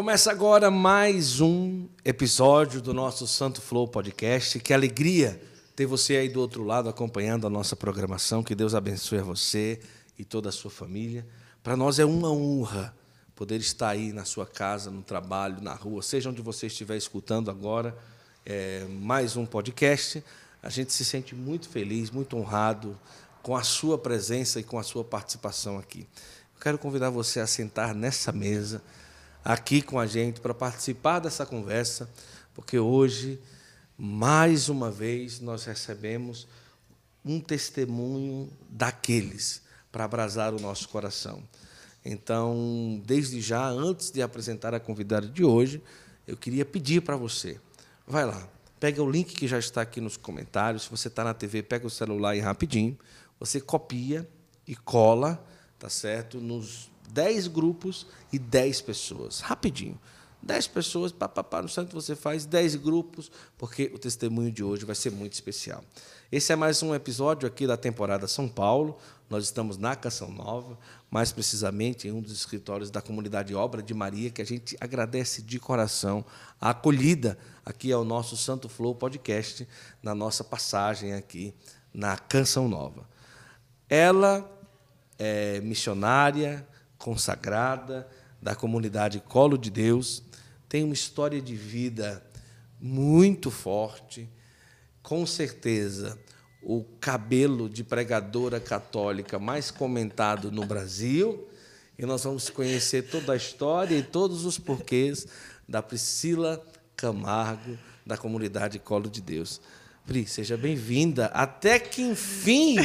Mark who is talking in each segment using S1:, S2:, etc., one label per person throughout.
S1: Começa agora mais um episódio do nosso Santo Flow Podcast. Que alegria ter você aí do outro lado acompanhando a nossa programação. Que Deus abençoe a você e toda a sua família. Para nós é uma honra poder estar aí na sua casa, no trabalho, na rua, seja onde você estiver escutando agora é, mais um podcast. A gente se sente muito feliz, muito honrado com a sua presença e com a sua participação aqui. Eu quero convidar você a sentar nessa mesa aqui com a gente para participar dessa conversa, porque hoje, mais uma vez, nós recebemos um testemunho daqueles para abrasar o nosso coração. Então, desde já, antes de apresentar a convidada de hoje, eu queria pedir para você, vai lá, pega o link que já está aqui nos comentários, se você está na TV, pega o celular e rapidinho, você copia e cola, tá certo, nos 10 grupos e 10 pessoas. Rapidinho. 10 pessoas, papapá, no santo você faz 10 grupos, porque o testemunho de hoje vai ser muito especial. Esse é mais um episódio aqui da temporada São Paulo. Nós estamos na Canção Nova, mais precisamente em um dos escritórios da comunidade Obra de Maria, que a gente agradece de coração a acolhida aqui ao nosso Santo Flow podcast, na nossa passagem aqui na Canção Nova. Ela é missionária, consagrada da comunidade Colo de Deus, tem uma história de vida muito forte, com certeza o cabelo de pregadora católica mais comentado no Brasil, e nós vamos conhecer toda a história e todos os porquês da Priscila Camargo, da comunidade Colo de Deus. Pri, seja bem-vinda. Até que enfim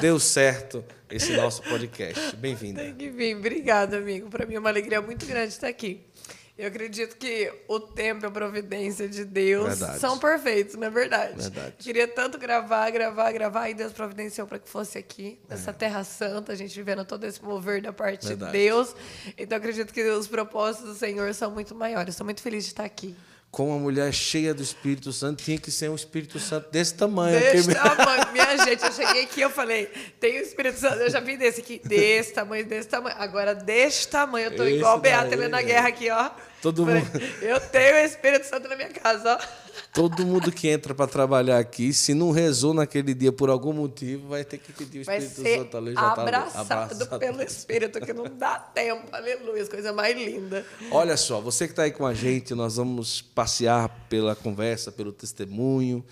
S1: deu certo esse nosso podcast. Bem-vinda.
S2: Tem que vir. Obrigada, amigo. Para mim é uma alegria muito grande estar aqui. Eu acredito que o tempo e a providência de Deus verdade. são perfeitos, não é verdade?
S1: verdade?
S2: Queria tanto gravar, gravar, gravar, e Deus providenciou para que fosse aqui, nessa é. Terra Santa, a gente vivendo todo esse mover da parte verdade. de Deus. Então, acredito que os propósitos do Senhor são muito maiores. Estou muito feliz de estar aqui
S1: com uma mulher cheia do Espírito Santo, tinha que ser um Espírito Santo desse tamanho.
S2: Desse aqui. tamanho. Minha gente, eu cheguei aqui eu falei, tem o Espírito Santo, eu já vi desse aqui, desse tamanho, desse tamanho. Agora, desse tamanho, eu tô Esse igual Beata Helena Guerra aqui, ó.
S1: Todo falei, mundo...
S2: Eu tenho o Espírito Santo na minha casa, ó.
S1: Todo mundo que entra para trabalhar aqui, se não rezou naquele dia por algum motivo, vai ter que pedir o Espírito
S2: vai
S1: Santo
S2: ali. Já abraçado, tá abraçado pelo Espírito, que não dá tempo. Aleluia, coisa mais linda.
S1: Olha só, você que está aí com a gente, nós vamos passear pela conversa, pelo testemunho.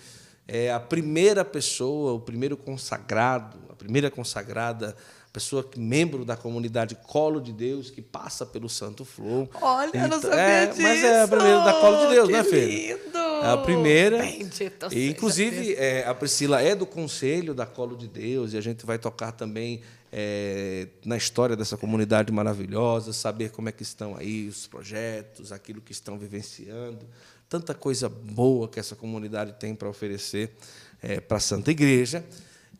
S1: É a primeira pessoa, o primeiro consagrado, a primeira consagrada pessoa que membro da comunidade Colo de Deus, que passa pelo Santo Flor.
S2: Olha, então, eu não então, sabia é, disso.
S1: Mas é a primeira da Colo de Deus,
S2: que
S1: né, filho?
S2: lindo!
S1: É a primeira.
S2: Bendito
S1: e, inclusive, é, a Priscila é do conselho da Colo de Deus, e a gente vai tocar também é, na história dessa comunidade maravilhosa, saber como é que estão aí os projetos, aquilo que estão vivenciando. Tanta coisa boa que essa comunidade tem para oferecer é, para a Santa Igreja.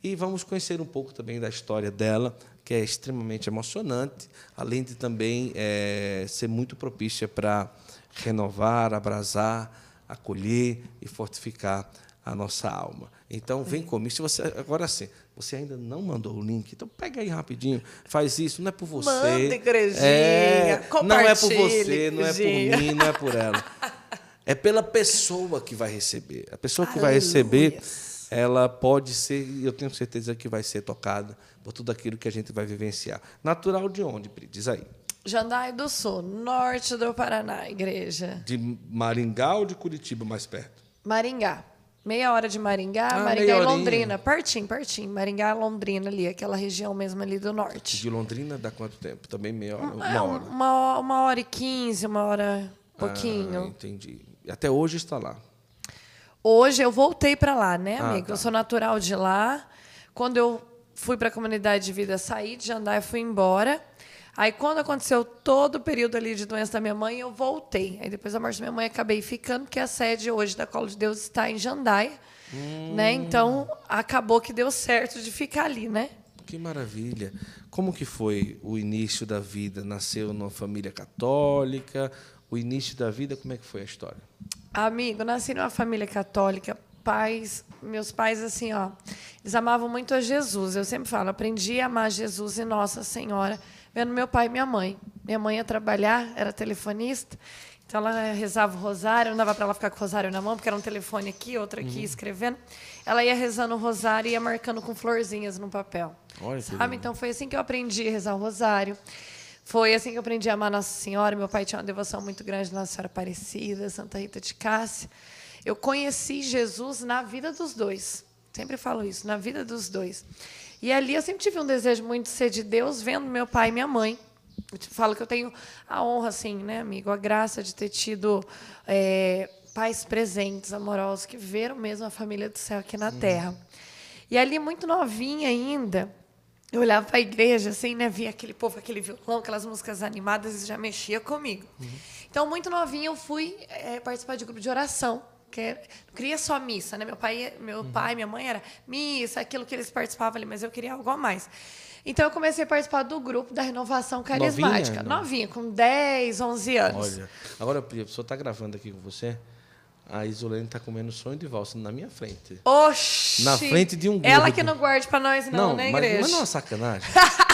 S1: E vamos conhecer um pouco também da história dela, que é extremamente emocionante, além de também é, ser muito propícia para renovar, abrasar, acolher e fortificar a nossa alma. Então vem comigo. Se você agora sim, você ainda não mandou o link, então pega aí rapidinho, faz isso. Não é por você.
S2: Manda, igrejinha,
S1: é, não é por você, não é por mim, não é por ela. É pela pessoa que vai receber. A pessoa que Aleluia. vai receber ela pode ser, eu tenho certeza que vai ser tocada por tudo aquilo que a gente vai vivenciar. Natural de onde, Pri? Diz aí.
S2: Jandai do Sul, norte do Paraná, igreja.
S1: De Maringá ou de Curitiba, mais perto?
S2: Maringá. Meia hora de Maringá, ah, Maringá e Londrina. Pertinho, pertinho. Maringá, Londrina ali, aquela região mesmo ali do norte.
S1: De Londrina dá quanto tempo? Também meia hora?
S2: Uma, uma hora? Uma, uma hora e quinze, uma hora pouquinho.
S1: Ah, entendi. Até hoje está lá.
S2: Hoje eu voltei para lá, né, ah, amigo? Ah, tá. Eu sou natural de lá. Quando eu fui para a comunidade de vida, saí de Jandai e fui embora. Aí, quando aconteceu todo o período ali de doença da minha mãe, eu voltei. Aí, depois da morte da minha mãe, acabei ficando, porque a sede hoje da Colo de Deus está em Jandai. Hum. Né? Então, acabou que deu certo de ficar ali, né?
S1: Que maravilha. Como que foi o início da vida? Nasceu numa família católica? O início da vida, como é que foi a história?
S2: Amigo, nasci numa família católica. Pais, meus pais, assim, ó, eles amavam muito a Jesus. Eu sempre falo, aprendi a amar Jesus e Nossa Senhora vendo meu pai e minha mãe. Minha mãe ia trabalhar, era telefonista. Então ela rezava o rosário, não dava para ela ficar com o rosário na mão, porque era um telefone aqui, outro aqui, uhum. escrevendo. Ela ia rezando o rosário e ia marcando com florzinhas no papel. Olha sabe? Então foi assim que eu aprendi a rezar o rosário. Foi assim que eu aprendi a amar Nossa Senhora. Meu pai tinha uma devoção muito grande Nossa Senhora Aparecida, Santa Rita de Cássia. Eu conheci Jesus na vida dos dois. Sempre falo isso, na vida dos dois. E ali eu sempre tive um desejo muito de ser de Deus, vendo meu pai e minha mãe. Eu te falo que eu tenho a honra, assim, né, amigo, a graça de ter tido é, pais presentes, amorosos, que viram mesmo a família do céu aqui na. Terra. E ali, muito novinha ainda, eu olhava para a igreja, assim, né, via aquele povo, aquele violão, aquelas músicas animadas, e já mexia comigo. Uhum. Então, muito novinha, eu fui é, participar de um grupo de oração. Que não queria só missa, né? Meu pai, meu uhum. pai, minha mãe era missa, aquilo que eles participavam ali, mas eu queria algo a mais. Então eu comecei a participar do grupo da renovação carismática. Novinha, Novinha com 10, 11 anos.
S1: Olha, agora a pessoa está gravando aqui com você. A Isolene está comendo sonho de valsa na minha frente.
S2: Oxi!
S1: Na frente de um gordo.
S2: Ela que não guarde para nós não, não né, igreja?
S1: Mas, mas não é uma sacanagem.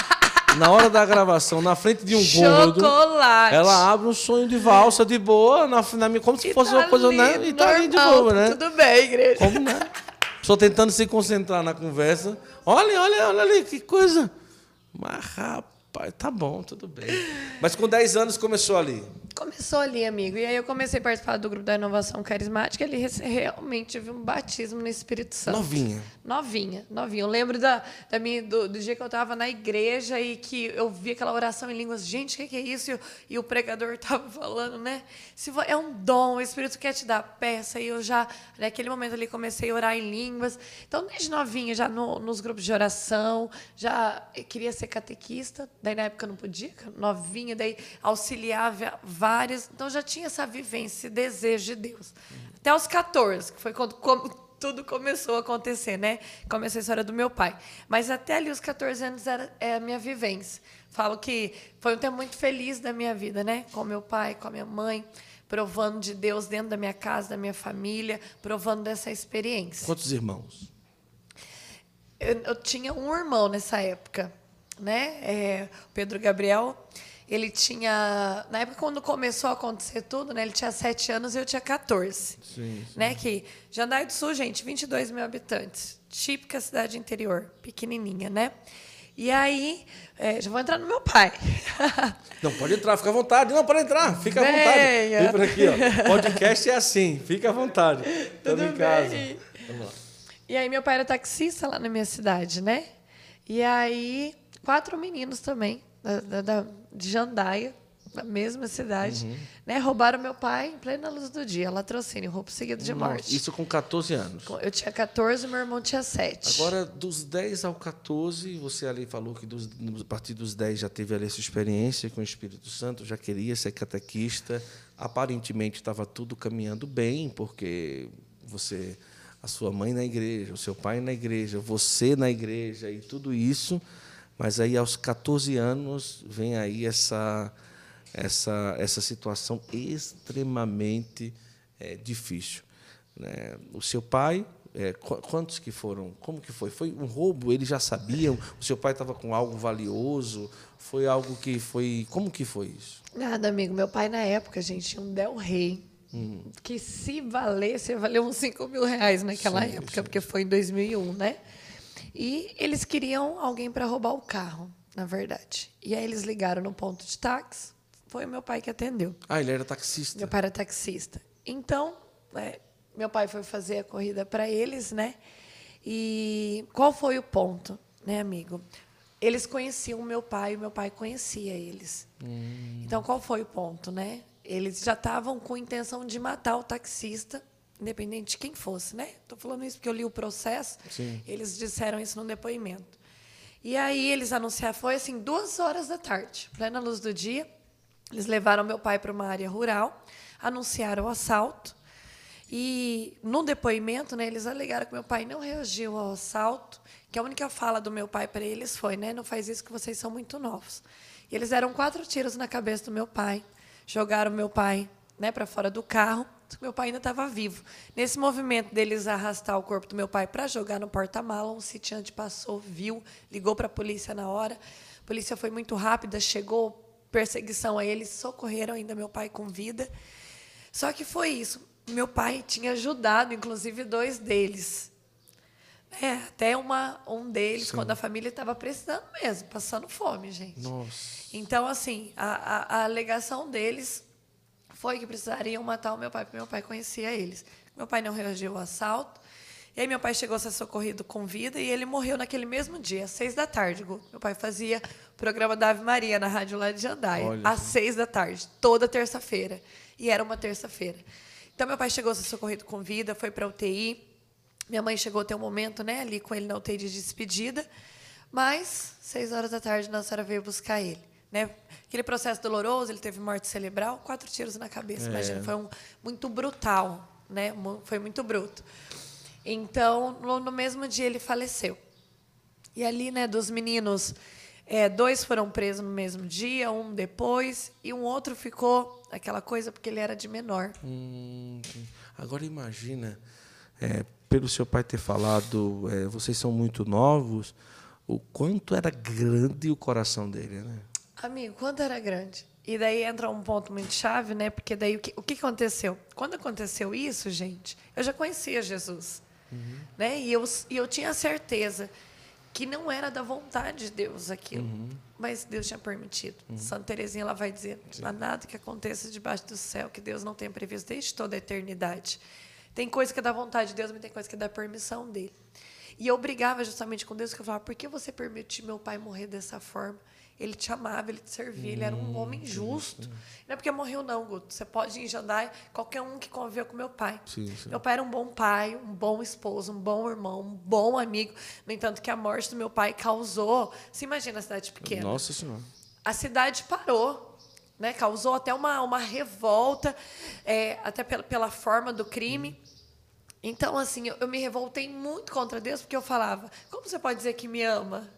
S1: na hora da gravação, na frente de um
S2: Chocolate.
S1: gordo, ela abre um sonho de valsa de boa, na, na como se e fosse tá uma coisa, né? E tá ali de boa, né?
S2: Tudo bem, igreja.
S1: Como, né? Só tentando se concentrar na conversa. Olha, olha, olha ali, que coisa. Mas, rapaz, tá bom, tudo bem. Mas com 10 anos começou ali.
S2: Começou ali, amigo. E aí eu comecei a participar do grupo da inovação carismática. Ele realmente tive um batismo no Espírito Santo.
S1: Novinha.
S2: Novinha, novinha. Eu lembro da, da minha, do, do dia que eu estava na igreja e que eu vi aquela oração em línguas. Gente, o que, que, é isso? E, o, e o pregador estava falando, né? Se é um dom, o Espírito quer te dar peça. E eu já, naquele momento ali, comecei a orar em línguas. Então, desde novinha, já no, nos grupos de oração, já queria ser catequista. Daí, na época, eu não podia, novinha. Daí, auxiliava várias. Então já tinha essa vivência, esse desejo de Deus. Até os 14, que foi quando tudo começou a acontecer, né? Começou a história do meu pai. Mas até ali os 14 anos era é a minha vivência. Falo que foi um tempo muito feliz da minha vida, né? Com meu pai, com a minha mãe, provando de Deus dentro da minha casa, da minha família, provando dessa experiência.
S1: Quantos irmãos?
S2: Eu, eu tinha um irmão nessa época, né? É, Pedro Gabriel. Ele tinha. Na época, quando começou a acontecer tudo, né, ele tinha 7 anos e eu tinha 14. Sim, sim. Né, que Jandaia do Sul, gente, 22 mil habitantes. Típica cidade interior, pequenininha, né? E aí, é, já vou entrar no meu pai.
S1: Não, pode entrar, fica à vontade. Não, pode entrar, fica à vontade. Vem por aqui, ó. Podcast é assim, fica à vontade. Tudo em casa. Bem. Vamos lá.
S2: E aí, meu pai era taxista lá na minha cidade, né? E aí, quatro meninos também, da, da, da de Jandaia, na mesma cidade, uhum. né? Roubaram meu pai em plena luz do dia, latrocínio, roubo seguido de Nossa, morte.
S1: Isso com 14 anos.
S2: Eu tinha 14 meu irmão tinha 7.
S1: Agora, dos 10 ao 14, você ali falou que dos, a partir dos 10 já teve ali essa experiência com o Espírito Santo, já queria ser catequista. Aparentemente estava tudo caminhando bem, porque você, a sua mãe na igreja, o seu pai na igreja, você na igreja e tudo isso mas aí, aos 14 anos, vem aí essa, essa, essa situação extremamente é, difícil. Né? O seu pai, é, quantos que foram? Como que foi? Foi um roubo? Eles já sabiam? O seu pai estava com algo valioso? Foi algo que foi... Como que foi isso?
S2: Nada, amigo. Meu pai, na época, gente, tinha um Del Rey. Hum. Que se valesse, valeu uns 5 mil reais naquela sim, época, sim. porque foi em 2001, né? E eles queriam alguém para roubar o carro, na verdade. E aí eles ligaram no ponto de táxi. Foi o meu pai que atendeu.
S1: Ah, ele era taxista.
S2: Meu pai era taxista. Então, é, meu pai foi fazer a corrida para eles, né? E qual foi o ponto, né, amigo? Eles conheciam meu pai, e meu pai conhecia eles. Hum. Então, qual foi o ponto, né? Eles já estavam com intenção de matar o taxista independente de quem fosse, né? Estou falando isso porque eu li o processo. Sim. Eles disseram isso no depoimento. E aí eles anunciaram, foi assim, duas horas da tarde, plena luz do dia. Eles levaram meu pai para uma área rural, anunciaram o assalto. E no depoimento, né, eles alegaram que meu pai não reagiu ao assalto, que a única fala do meu pai para eles foi, né, não faz isso que vocês são muito novos. E eles deram quatro tiros na cabeça do meu pai, jogaram meu pai, né, para fora do carro meu pai ainda estava vivo. Nesse movimento deles arrastar o corpo do meu pai para jogar no porta-mala, um sitiante passou, viu, ligou para a polícia na hora. A polícia foi muito rápida, chegou perseguição a eles, socorreram ainda meu pai com vida. Só que foi isso. Meu pai tinha ajudado, inclusive, dois deles. É, até uma, um deles, Sim. quando a família estava precisando mesmo, passando fome, gente.
S1: Nossa.
S2: Então, assim, a, a, a alegação deles foi que precisariam matar o meu pai, porque meu pai conhecia eles. Meu pai não reagiu ao assalto. E aí meu pai chegou a ser socorrido com vida e ele morreu naquele mesmo dia, às seis da tarde. Meu pai fazia o programa da Ave Maria na rádio lá de Jandaia, Olha às seis da tarde, toda terça-feira. E era uma terça-feira. Então meu pai chegou a ser socorrido com vida, foi para UTI. Minha mãe chegou a ter um momento né, ali com ele na UTI de despedida. Mas, seis horas da tarde, Nossa Senhora veio buscar ele. Né? Aquele processo doloroso, ele teve morte cerebral, quatro tiros na cabeça. É. Imagina, foi um, muito brutal, né? Foi muito bruto. Então, no, no mesmo dia ele faleceu. E ali, né, dos meninos, é, dois foram presos no mesmo dia, um depois, e um outro ficou aquela coisa porque ele era de menor.
S1: Hum, agora imagina, é, pelo seu pai ter falado, é, vocês são muito novos, o quanto era grande o coração dele, né?
S2: Amigo, quanto era grande? E daí entra um ponto muito chave, né? Porque daí o que, o que aconteceu? Quando aconteceu isso, gente, eu já conhecia Jesus. Uhum. Né? E, eu, e eu tinha certeza que não era da vontade de Deus aquilo, uhum. mas Deus tinha permitido. Uhum. Santa Teresinha ela vai dizer: não há nada que aconteça debaixo do céu que Deus não tenha previsto desde toda a eternidade. Tem coisa que é da vontade de Deus, mas tem coisa que é da permissão dele. E eu brigava justamente com Deus, que eu falava: por que você permitiu meu pai morrer dessa forma? Ele te amava, ele te servia, ele era um hum, homem justo. Não é porque morreu, não, Guto. Você pode ir em Jandai, qualquer um que conviveu com meu pai.
S1: Sim, sim.
S2: Meu pai era um bom pai, um bom esposo, um bom irmão, um bom amigo. No entanto, que a morte do meu pai causou. Você imagina a cidade pequena?
S1: Nossa Senhora.
S2: A cidade parou. Né, causou até uma, uma revolta, é, até pela, pela forma do crime. Então, assim, eu, eu me revoltei muito contra Deus, porque eu falava: como você pode dizer que me ama?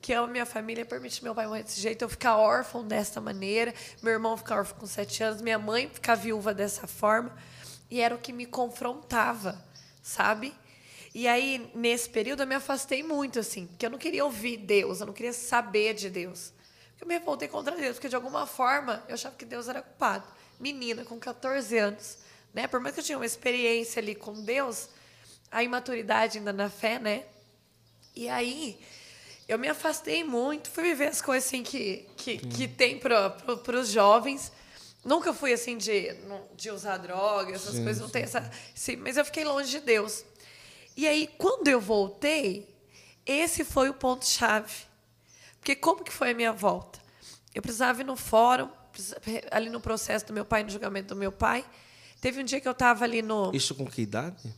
S2: Que ama minha família, permite meu pai morrer desse jeito, eu ficar órfão dessa maneira, meu irmão ficar órfão com sete anos, minha mãe ficar viúva dessa forma. E era o que me confrontava, sabe? E aí, nesse período, eu me afastei muito, assim, porque eu não queria ouvir Deus, eu não queria saber de Deus. Eu me revoltei contra Deus, porque de alguma forma eu achava que Deus era culpado. Menina, com 14 anos, né? Por mais que eu tinha uma experiência ali com Deus, a imaturidade ainda na fé, né? E aí, eu me afastei muito, fui viver as coisas assim que, que, que tem para pro, os jovens. Nunca fui assim de, de usar droga, essas sim, coisas, não tem essa. Sim, mas eu fiquei longe de Deus. E aí, quando eu voltei, esse foi o ponto-chave. Porque como que foi a minha volta? Eu precisava ir no fórum, ali no processo do meu pai, no julgamento do meu pai. Teve um dia que eu estava ali no.
S1: Isso com que idade?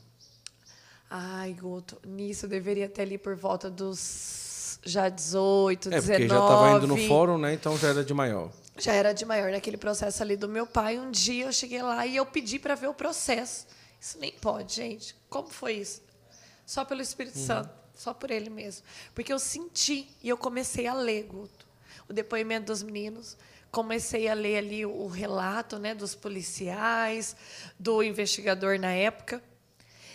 S2: Ai, Guto, nisso eu deveria ter ali por volta dos já 18, é, 19.
S1: Porque já estava indo no fórum, né? Então já era de maior.
S2: Já era de maior naquele processo ali do meu pai. Um dia eu cheguei lá e eu pedi para ver o processo. Isso nem pode, gente. Como foi isso? Só pelo Espírito uhum. Santo, só por ele mesmo. Porque eu senti e eu comecei a ler, Guto, o depoimento dos meninos. Comecei a ler ali o relato né, dos policiais, do investigador na época.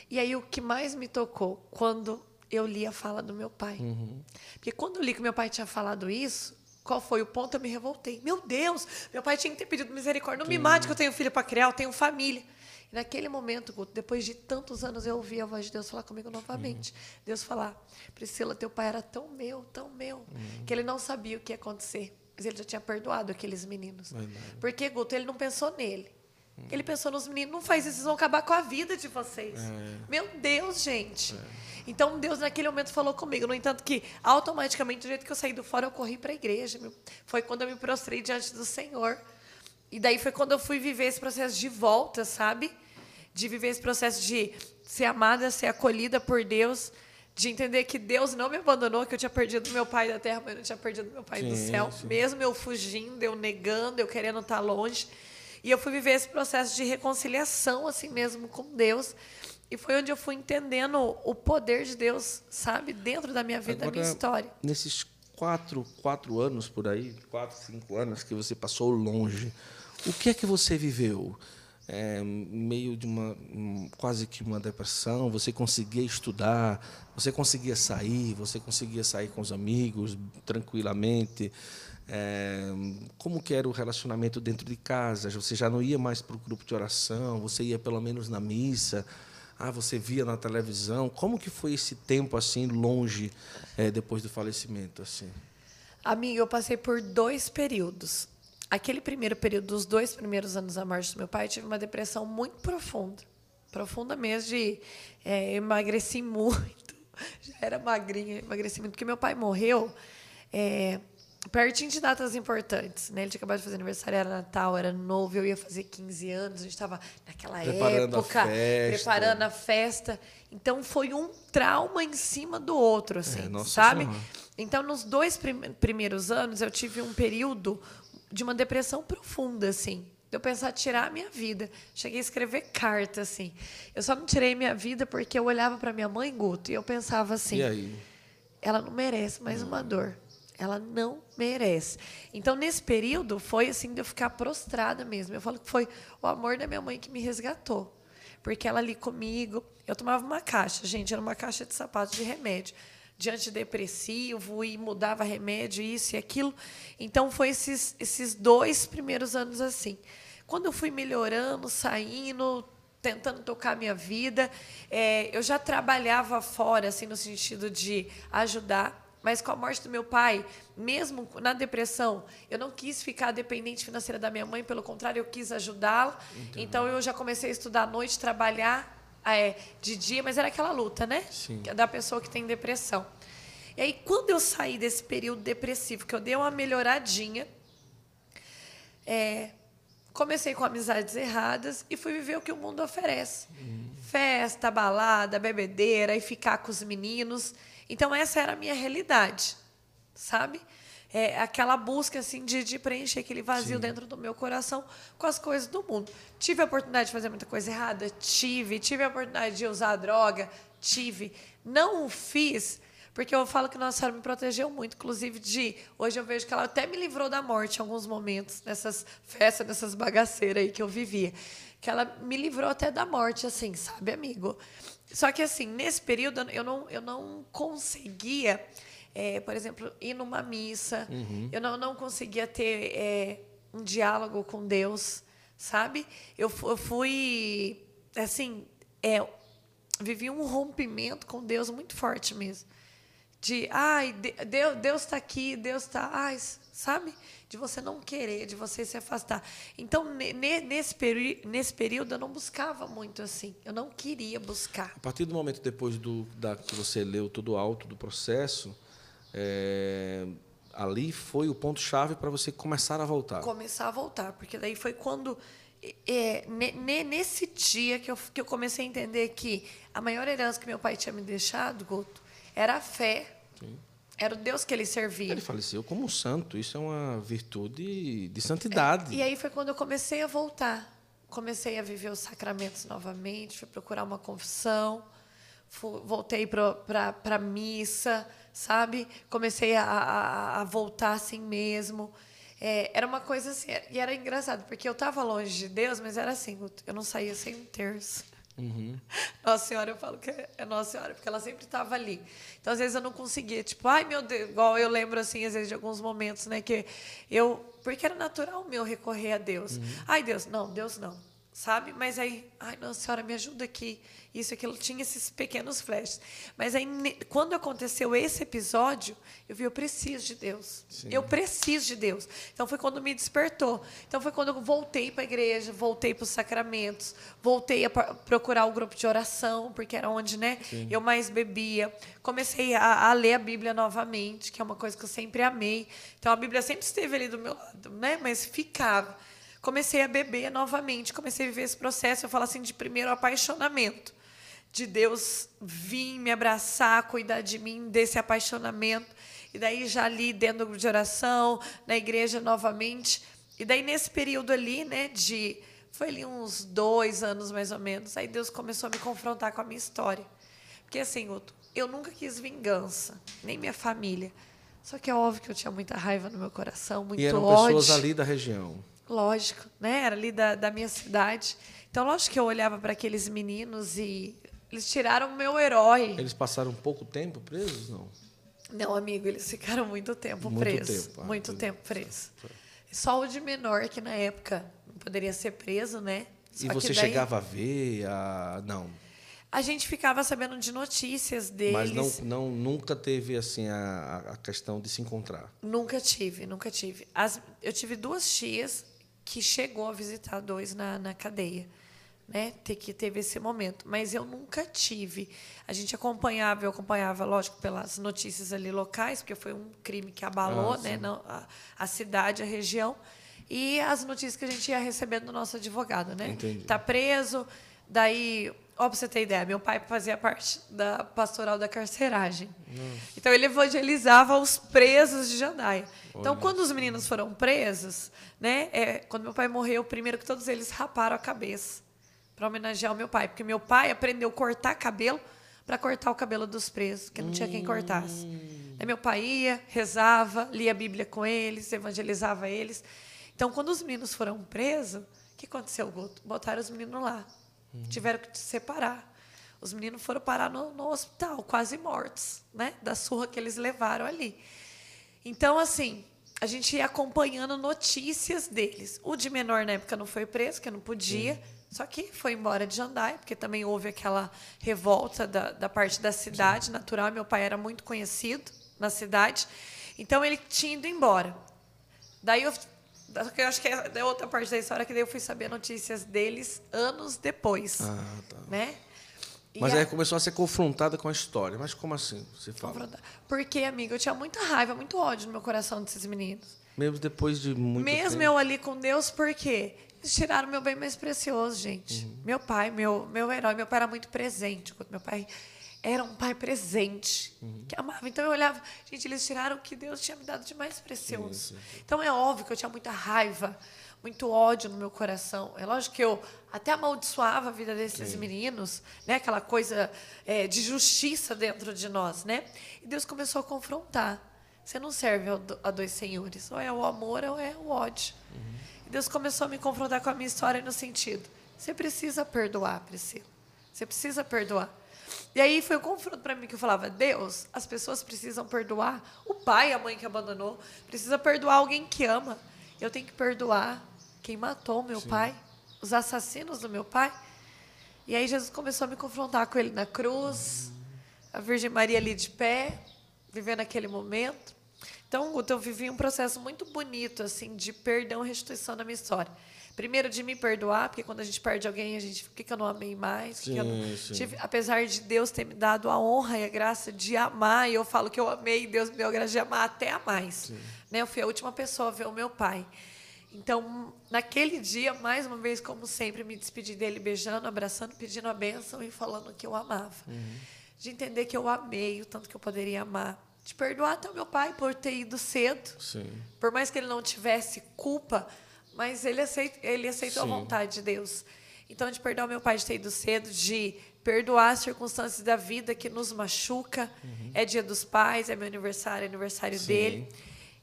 S2: E aí o que mais me tocou, quando eu li a fala do meu pai. Uhum. Porque quando eu li que meu pai tinha falado isso, qual foi o ponto? Eu me revoltei. Meu Deus, meu pai tinha que ter pedido misericórdia. Não me mate que eu tenho filho para criar, eu tenho família. E naquele momento, depois de tantos anos, eu ouvi a voz de Deus falar comigo novamente. Uhum. Deus falar: Priscila, teu pai era tão meu, tão meu, uhum. que ele não sabia o que ia acontecer. Mas ele já tinha perdoado aqueles meninos. Verdade. Porque, Guto, ele não pensou nele. Uhum. Ele pensou nos meninos: não faz isso, vocês vão acabar com a vida de vocês. É. Meu Deus, gente. É. Então Deus naquele momento falou comigo. No entanto, que automaticamente, do jeito que eu saí do fora, eu corri para a igreja. Foi quando eu me prostrei diante do Senhor. E daí foi quando eu fui viver esse processo de volta, sabe? De viver esse processo de ser amada, ser acolhida por Deus, de entender que Deus não me abandonou, que eu tinha perdido meu pai da terra, mas eu não tinha perdido meu pai sim, do céu. Sim. Mesmo eu fugindo, eu negando, eu querendo estar longe. E eu fui viver esse processo de reconciliação, assim mesmo, com Deus. E foi onde eu fui entendendo o poder de Deus, sabe, dentro da minha vida, Agora, da minha história.
S1: Nesses quatro, quatro anos por aí, quatro, cinco anos que você passou longe, o que é que você viveu? é, meio de uma quase que uma depressão, você conseguia estudar, você conseguia sair, você conseguia sair com os amigos tranquilamente. É, como que era o relacionamento dentro de casa? Você já não ia mais para o grupo de oração? Você ia pelo menos na missa? Ah, você via na televisão? Como que foi esse tempo assim longe é, depois do falecimento assim?
S2: Amigo, eu passei por dois períodos. Aquele primeiro período, dos dois primeiros anos da morte do meu pai, tive uma depressão muito profunda. Profunda mesmo, de é, emagreci muito. Já era magrinha, emagreci muito. Porque meu pai morreu é, pertinho de datas importantes. Né? Ele tinha acabado de fazer aniversário, era Natal, era novo, eu ia fazer 15 anos, a gente estava naquela
S1: preparando
S2: época,
S1: a
S2: preparando a festa. Então foi um trauma em cima do outro, assim,
S1: É,
S2: sabe?
S1: Senhora.
S2: Então, nos dois prim primeiros anos, eu tive um período de uma depressão profunda, assim. De eu pensar tirar a minha vida. Cheguei a escrever carta, assim. Eu só não tirei minha vida porque eu olhava para minha mãe, Guto, e eu pensava assim:
S1: E aí?
S2: ela não merece mais uma dor. Ela não merece. Então, nesse período, foi assim de eu ficar prostrada mesmo. Eu falo que foi o amor da minha mãe que me resgatou. Porque ela ali comigo, eu tomava uma caixa, gente, era uma caixa de sapatos de remédio, de antidepressivo, e mudava remédio, isso e aquilo. Então, foi esses, esses dois primeiros anos assim. Quando eu fui melhorando, saindo, tentando tocar a minha vida, é, eu já trabalhava fora, assim, no sentido de ajudar. Mas com a morte do meu pai, mesmo na depressão, eu não quis ficar dependente financeira da minha mãe, pelo contrário, eu quis ajudá-la. Então eu já comecei a estudar à noite, trabalhar é, de dia, mas era aquela luta, né?
S1: Sim.
S2: Da pessoa que tem depressão. E aí, quando eu saí desse período depressivo, que eu dei uma melhoradinha, é, comecei com amizades erradas e fui viver o que o mundo oferece. Festa, balada, bebedeira e ficar com os meninos. Então, essa era a minha realidade, sabe? É aquela busca assim de, de preencher aquele vazio
S1: Sim.
S2: dentro do meu coração com as coisas do mundo. Tive a oportunidade de fazer muita coisa errada? Tive. Tive a oportunidade de usar droga? Tive. Não o fiz porque eu falo que Nossa Senhora me protegeu muito, inclusive de. Hoje eu vejo que ela até me livrou da morte em alguns momentos, nessas festas, nessas bagaceiras aí que eu vivia. Que ela me livrou até da morte, assim, sabe, amigo? Só que, assim, nesse período eu não, eu não conseguia, é, por exemplo, ir numa missa, eu não, não conseguia ter é, um diálogo com Deus, sabe? Eu, eu fui, assim, é, vivi um rompimento com Deus muito forte mesmo. De, ai, de- Deus está aqui, Deus está, ai, sabe? De você não querer, de você se afastar. Então, ne- ne- nesse, peri nesse período, eu não buscava muito assim. Eu não queria buscar.
S1: A partir do momento depois do da, que você leu todo o alto do processo, é, ali foi o ponto chave para você começar a voltar.
S2: Começar a voltar, porque daí foi quando. é, ne- ne- nesse dia que eu, que eu comecei a entender que a maior herança que meu pai tinha me deixado, Guto, era a fé. Era o Deus que ele servia.
S1: Ele faleceu como um santo. Isso é uma virtude de santidade.
S2: E aí foi quando eu comecei a voltar. Comecei a viver os sacramentos novamente, fui procurar uma confissão, fu- voltei para a missa, sabe? Comecei a, a, a voltar assim mesmo. É, era uma coisa assim, e era engraçado, porque eu estava longe de Deus, mas era assim, eu não saía sem um terço. Nossa Senhora, eu falo que é é Nossa Senhora, porque ela sempre estava ali. Então, às vezes, eu não conseguia, tipo, ai meu Deus, igual eu lembro, assim, às vezes, de alguns momentos, né, que eu. Porque era natural meu recorrer a Deus. Ai, Deus, não, Deus não. Sabe? Mas aí, ai, Nossa Senhora, me ajuda aqui. Isso, aquilo, tinha esses pequenos flashes. Mas aí, quando aconteceu esse episódio, eu vi, eu preciso de Deus.
S1: Sim.
S2: Eu preciso de Deus. Então foi quando me despertou. Então foi quando eu voltei para a igreja, voltei para os sacramentos, voltei a procurar o grupo de oração, porque era onde né, eu mais bebia. Comecei a, a ler a Bíblia novamente, que é uma coisa que eu sempre amei. Então a Bíblia sempre esteve ali do meu lado, né, mas ficava. Comecei a beber novamente, comecei a viver esse processo, eu falo assim, de primeiro apaixonamento de Deus vir me abraçar, cuidar de mim, desse apaixonamento. E daí já ali dentro do grupo de oração, na igreja novamente. E daí nesse período ali, né, de foi ali uns dois anos mais ou menos, aí Deus começou a me confrontar com a minha história. Porque assim, Guto, eu nunca quis vingança, nem minha família. Só que é óbvio que eu tinha muita raiva no meu coração, muito
S1: E eram
S2: ódio.
S1: pessoas ali da região.
S2: Lógico, né? Era ali da, da minha cidade. Então, lógico que eu olhava para aqueles meninos e eles tiraram o meu herói.
S1: Eles passaram pouco tempo presos, não?
S2: Não, amigo, eles ficaram muito tempo
S1: Muito
S2: presos.
S1: tempo, ah,
S2: muito tempo presos. Só o de menor, que na época não poderia ser preso, né? Só
S1: e você
S2: daí
S1: chegava a ver, a... não.
S2: A gente ficava sabendo de notícias deles.
S1: Mas não, não, nunca teve assim a, a questão de se encontrar.
S2: Nunca tive, nunca tive. As, eu tive duas tias que chegou a visitar dois na, na cadeia, né? Ter que teve esse momento, mas eu nunca tive. A gente acompanhava, eu acompanhava, lógico, pelas notícias ali locais, porque foi um crime que abalou,
S1: Ah,
S2: né, não, a, a cidade, a região, e as notícias que a gente ia recebendo do nosso advogado, né?
S1: Entendi.
S2: Tá preso, daí, ó, pra você ter ideia, meu pai fazia parte da pastoral da carceragem. Então ele evangelizava os presos de Jandaia. Então, quando os meninos foram presos, né, é, quando meu pai morreu, primeiro que todos eles raparam a cabeça para homenagear o meu pai, porque meu pai aprendeu a cortar cabelo para cortar o cabelo dos presos, que não tinha quem cortasse. Aí meu pai ia, rezava, lia a Bíblia com eles, evangelizava eles. Então, quando os meninos foram presos, o que aconteceu, Guto? Botaram os meninos lá. Tiveram que se separar. Os meninos foram parar no, no hospital, quase mortos, né? Da surra que eles levaram ali. Então, assim, a gente ia acompanhando notícias deles. O de menor na época não foi preso, que não podia, só que foi embora de Jandai, porque também houve aquela revolta da, da parte da cidade natural. Meu pai era muito conhecido na cidade, então ele tinha ido embora. Daí eu, eu acho que é da outra parte da história que daí eu fui saber notícias deles anos depois,
S1: Ah, tá.
S2: né? E
S1: Mas
S2: a-
S1: aí começou a ser confrontada com a história. Mas como assim? Você fala?
S2: confrontar. Porque, amigo, eu tinha muita raiva, muito ódio no meu coração desses meninos.
S1: Mesmo depois de muito
S2: Mesmo
S1: tempo.
S2: eu ali com Deus, por quê? Eles tiraram meu bem mais precioso, gente.
S1: Uhum.
S2: Meu pai, meu, meu herói, meu pai era muito presente. Meu pai era um pai presente,
S1: Uhum.
S2: que amava. Então eu olhava, gente, eles tiraram o que Deus tinha me dado de mais precioso. Então é óbvio que eu tinha muita raiva, muito ódio no meu coração. É lógico que eu até amaldiçoava a vida desses meninos, né? Aquela coisa é, de justiça dentro de nós, né? E Deus começou a confrontar. Você não serve a dois senhores, ou é o amor ou é o ódio. E Deus começou a me confrontar com a minha história no sentido: você precisa perdoar, Priscila. Você precisa perdoar. E aí foi um confronto para mim que eu falava: Deus, as pessoas precisam perdoar o pai e a mãe que abandonou, precisa perdoar alguém que ama. Eu tenho que perdoar quem matou meu pai, os assassinos do meu pai. E aí Jesus começou a me confrontar com ele na cruz, a Virgem Maria ali de pé, vivendo aquele momento. Então, Guto, eu vivi um processo muito bonito assim de perdão e restituição na minha história. Primeiro de me perdoar, porque quando a gente perde alguém, a gente, por que, que eu não amei mais? Não-
S1: Sim, sim.
S2: tive- apesar de Deus ter me dado a honra e a graça de amar, e eu falo que eu amei, Deus me deu a graça de amar até a mais. Né? Eu fui a última pessoa a ver o meu pai. Então, naquele dia, mais uma vez, como sempre, me despedi dele beijando, abraçando, pedindo a bênção e falando que eu amava. De entender que eu amei o tanto que eu poderia amar. De perdoar até o meu pai por ter ido cedo.
S1: Sim.
S2: Por mais que ele não tivesse culpa, mas ele, aceit, ele aceitou
S1: Sim.
S2: a vontade de Deus. Então, de perdoar meu pai de ter ido cedo, de perdoar as circunstâncias da vida que nos machuca. É dia dos pais, é meu aniversário, é aniversário
S1: Sim.
S2: dele.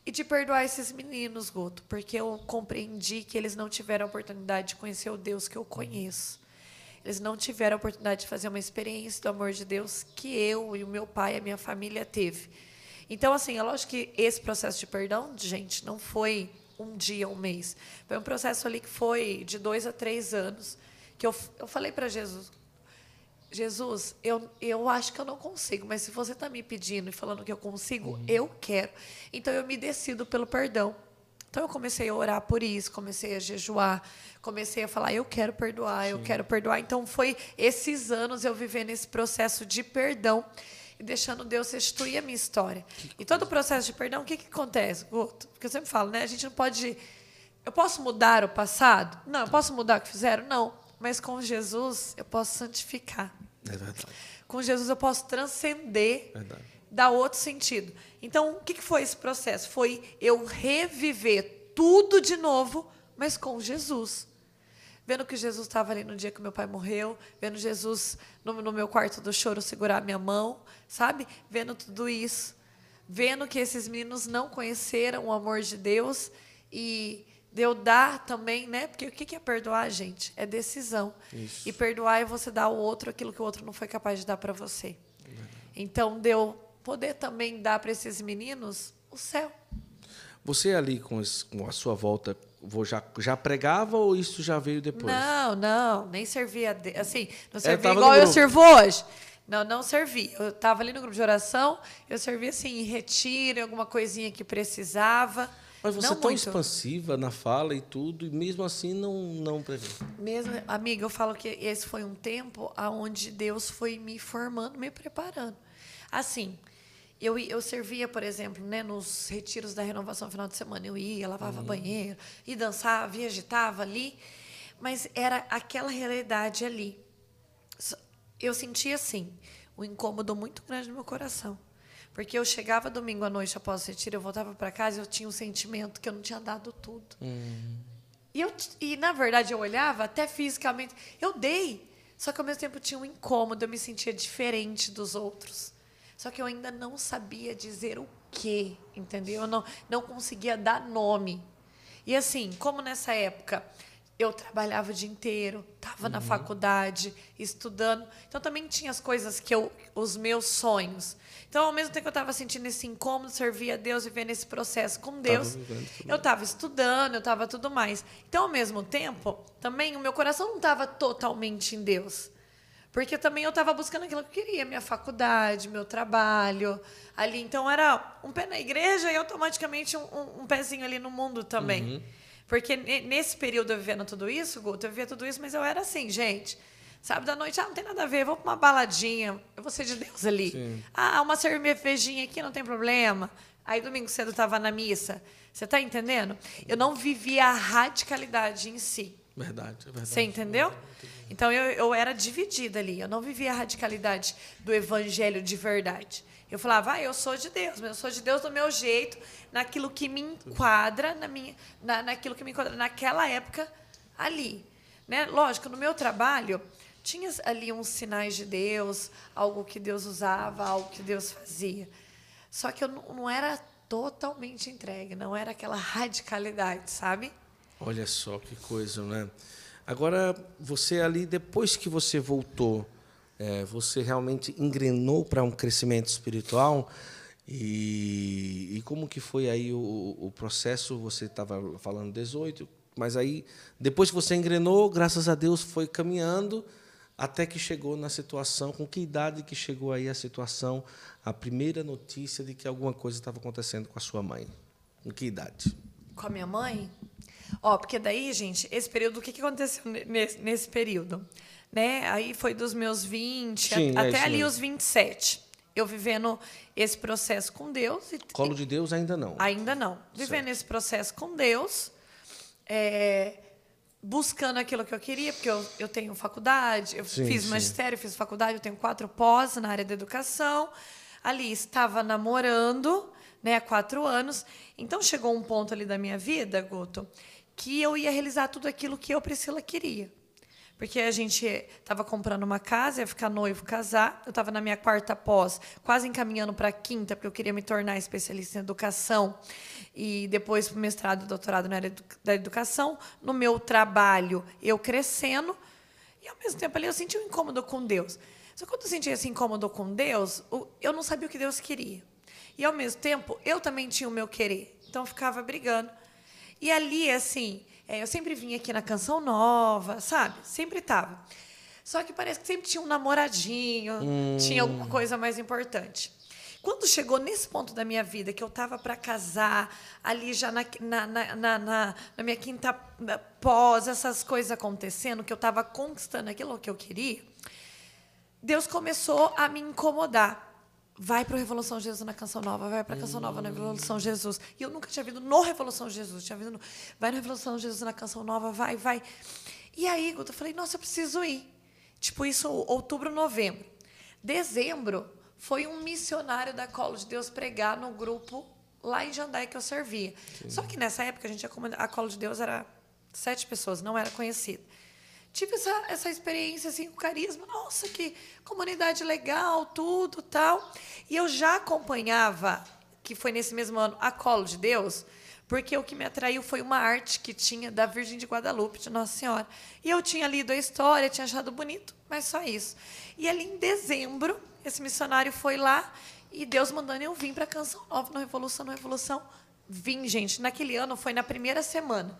S2: E de perdoar esses meninos, Guto, porque eu compreendi que eles não tiveram a oportunidade de conhecer o Deus que eu conheço. Eles não tiveram a oportunidade de fazer uma experiência do amor de Deus que eu e o meu pai, a minha família teve. Então, assim, é lógico que esse processo de perdão, gente, não foi um dia, um mês. Foi um processo ali que foi de dois a três anos. Que eu, eu falei para Jesus, Jesus, eu, eu acho que eu não consigo, mas se você está me pedindo e falando que eu consigo, eu quero. Então eu me decido pelo perdão. Então eu comecei a orar por isso, comecei a jejuar, comecei a falar, eu quero perdoar, eu quero perdoar. Então foi esses anos eu vivendo esse processo de perdão e deixando Deus restituir a minha história. E todo o processo de perdão, o que, que acontece, Guto? Porque eu sempre falo, né? A gente não pode. Eu posso mudar o passado? Não. Eu posso mudar o que fizeram? Não. Mas com Jesus eu posso santificar.
S1: É verdade.
S2: Com Jesus eu posso transcender,
S1: Verdade.
S2: dar outro sentido. Então, o que que foi esse processo? Foi eu reviver tudo de novo, mas com Jesus. Vendo que Jesus estava ali no dia que meu pai morreu, vendo Jesus no, no meu quarto do choro segurar minha mão, sabe? Vendo tudo isso. Vendo que esses meninos não conheceram o amor de Deus e de eu dar também, né? Porque o que é perdoar, gente? É decisão. Isso. E perdoar é você dar ao outro aquilo que o outro não foi capaz de dar para você. Então, deu poder também dar para esses meninos o céu.
S1: Você ali com a sua volta já, já pregava ou isso já veio depois?
S2: Não, não, nem servia. De, assim, não é, servia igual eu sirvo hoje. Não, não servi. Eu estava ali no grupo de oração, eu servia assim, em retiro, em alguma coisinha que precisava.
S1: Mas você
S2: não
S1: é tão muito. expansiva na fala e tudo, e mesmo assim não, não prevê.
S2: Mesmo, amiga, eu falo que esse foi um tempo onde Deus foi me formando, me preparando. Assim, eu, eu servia, por exemplo, né, nos retiros da renovação no final de semana. Eu ia, lavava uhum. banheiro, e dançava, e agitava ali. Mas era aquela realidade ali eu sentia assim, um incômodo muito grande no meu coração. Porque eu chegava domingo à noite após o retiro, eu voltava para casa e eu tinha o um sentimento que eu não tinha dado tudo. Uhum. E, eu, e, na verdade, eu olhava até fisicamente. Eu dei, só que ao mesmo tempo tinha um incômodo, eu me sentia diferente dos outros. Só que eu ainda não sabia dizer o quê, entendeu? Eu não, não conseguia dar nome. E assim, como nessa época eu trabalhava o dia inteiro, estava uhum. na faculdade, estudando. Então também tinha as coisas que eu, os meus sonhos. Então, ao mesmo tempo que eu estava sentindo esse incômodo, servir a Deus, viver nesse processo com Deus, eu estava estudando, eu estava tudo mais. Então, ao mesmo tempo, também o meu coração não estava totalmente em Deus. Porque também eu estava buscando aquilo que eu queria, minha faculdade, meu trabalho ali. Então, era um pé na igreja e automaticamente um, um, um pezinho ali no mundo também. Uhum. Porque nesse período eu vivendo tudo isso, Guto, eu vivia tudo isso, mas eu era assim, gente. Sábado da noite, ah, não tem nada a ver, vou para uma baladinha, eu vou ser de Deus ali. Sim. Ah, uma cervejinha aqui, não tem problema. Aí domingo cedo estava na missa. Você está entendendo? Eu não vivia a radicalidade em si.
S1: Verdade, é verdade.
S2: Você entendeu? Então eu, eu era dividida ali. Eu não vivia a radicalidade do evangelho de verdade. Eu falava, ah, eu sou de Deus, mas eu sou de Deus do meu jeito, naquilo que me enquadra, na minha, na, naquilo que me enquadra naquela época ali. Né? Lógico, no meu trabalho, tinha ali uns sinais de Deus, algo que Deus usava, algo que Deus fazia. Só que eu não, era totalmente entregue, não era aquela radicalidade, sabe?
S1: Olha só que coisa, né? Agora, você ali, depois que você voltou é, você realmente engrenou para um crescimento espiritual e, e, como que foi aí o, o processo? Você estava falando 18, mas aí depois que você engrenou, graças a Deus foi caminhando até que chegou na situação. Com que idade que chegou aí a situação, a primeira notícia de que alguma coisa estava acontecendo com a sua mãe? Com que idade?
S2: Com a minha mãe? Ó, porque daí, gente, esse período, o que, que aconteceu nesse, nesse período? né? Aí foi dos meus 20 Sim, a, é até ali mesmo. os 27. Eu vivendo esse processo com Deus. E,
S1: Colo de Deus ainda não.
S2: Ainda não. Vivendo certo. esse processo com Deus, é, buscando aquilo que eu queria, porque eu, eu tenho faculdade, eu sim, fiz sim. magistério, fiz faculdade, eu tenho quatro pós na área da educação. Ali estava namorando, né, há quatro anos. Então chegou um ponto ali da minha vida, Guto, que eu ia realizar tudo aquilo que eu, Priscila, queria. Porque a gente estava comprando uma casa, ia ficar noivo, casar. Eu estava na minha quarta pós, quase encaminhando para a quinta, porque eu queria me tornar especialista em educação. E depois mestrado e doutorado na área da educação. No meu trabalho, eu crescendo. E ao mesmo tempo ali eu senti um incômodo com Deus. Só que quando eu senti esse incômodo com Deus, eu não sabia o que Deus queria. E ao mesmo tempo, eu também tinha o meu querer. Então eu ficava brigando. E ali, assim, é, eu sempre vinha aqui na Canção Nova, sabe? Sempre estava. Só que parece que sempre tinha um namoradinho, hum. tinha alguma coisa mais importante. Quando chegou nesse ponto da minha vida, que eu estava para casar, ali já na, na, na, na, na minha quinta pós, essas coisas acontecendo, que eu estava conquistando aquilo que eu queria, Deus começou a me incomodar vai para o Revolução Jesus na Canção Nova, vai para a Canção Nova na Revolução Jesus. E eu nunca tinha vindo no Revolução Jesus, tinha vindo no, vai na Revolução Jesus na Canção Nova, vai, vai. E aí, eu falei, nossa, eu preciso ir. Tipo, isso outubro, novembro. Dezembro, foi um missionário da Colo de Deus pregar no grupo lá em Jandai que eu servia. Sim. Só que nessa época, a gente a Colo de Deus era sete pessoas, não era conhecida tive essa, essa experiência assim com carisma. Nossa, que comunidade legal, tudo tal. E eu já acompanhava, que foi nesse mesmo ano, a Colo de Deus, porque o que me atraiu foi uma arte que tinha da Virgem de Guadalupe, de Nossa Senhora. E eu tinha lido a história, tinha achado bonito, mas só isso. E ali em dezembro, esse missionário foi lá e Deus mandando eu vim para a Canção Nova, no Revolução, no Revolução. Vim, gente. Naquele ano foi na primeira semana.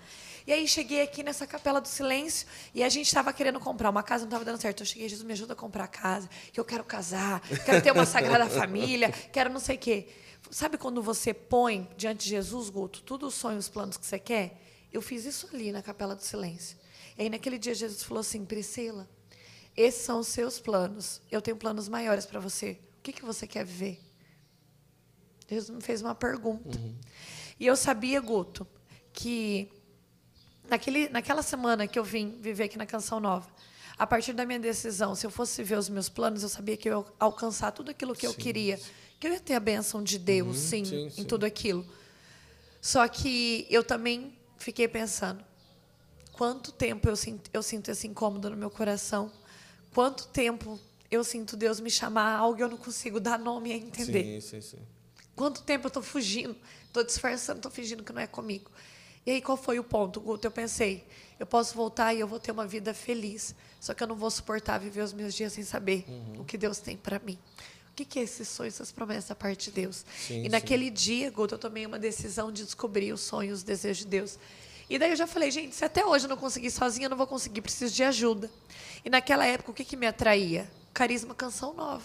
S2: E aí cheguei aqui nessa capela do silêncio e a gente estava querendo comprar uma casa, não estava dando certo. Eu cheguei, Jesus me ajuda a comprar a casa, que eu quero casar, quero ter uma sagrada família, quero não sei o quê. Sabe quando você põe diante de Jesus, Guto, tudo os sonhos, os planos que você quer? Eu fiz isso ali na capela do silêncio. E aí naquele dia Jesus falou assim, Priscila, esses são os seus planos. Eu tenho planos maiores para você. O que, que você quer viver? Jesus me fez uma pergunta. Uhum. E eu sabia, Guto, que naquele, naquela semana que eu vim viver aqui na Canção Nova, a partir da minha decisão, se eu fosse ver os meus planos, eu sabia que eu ia alcançar tudo aquilo que sim, eu queria. Sim. Que eu ia ter a bênção de Deus, uhum, sim, sim, em tudo aquilo. Só que eu também fiquei pensando, quanto tempo eu sinto, eu sinto esse incômodo no meu coração? Quanto tempo eu sinto Deus me chamar a algo e eu não consigo dar nome a entender? Sim, sim, sim. Quanto tempo eu estou fugindo, estou disfarçando, estou fingindo que não é comigo? E aí qual foi o ponto, Guto? Eu pensei, eu posso voltar e eu vou ter uma vida feliz, só que eu não vou suportar viver os meus dias sem saber uhum. o que Deus tem para mim. O que, que é esses sonhos, essas promessas da parte de Deus? Sim, e naquele sim. dia, Guto, eu tomei uma decisão de descobrir os sonhos, os desejos de Deus. E daí eu já falei, gente, se até hoje eu não consegui sozinha, eu não vou conseguir, preciso de ajuda. E naquela época, o que, que me atraía? Carisma Canção Nova.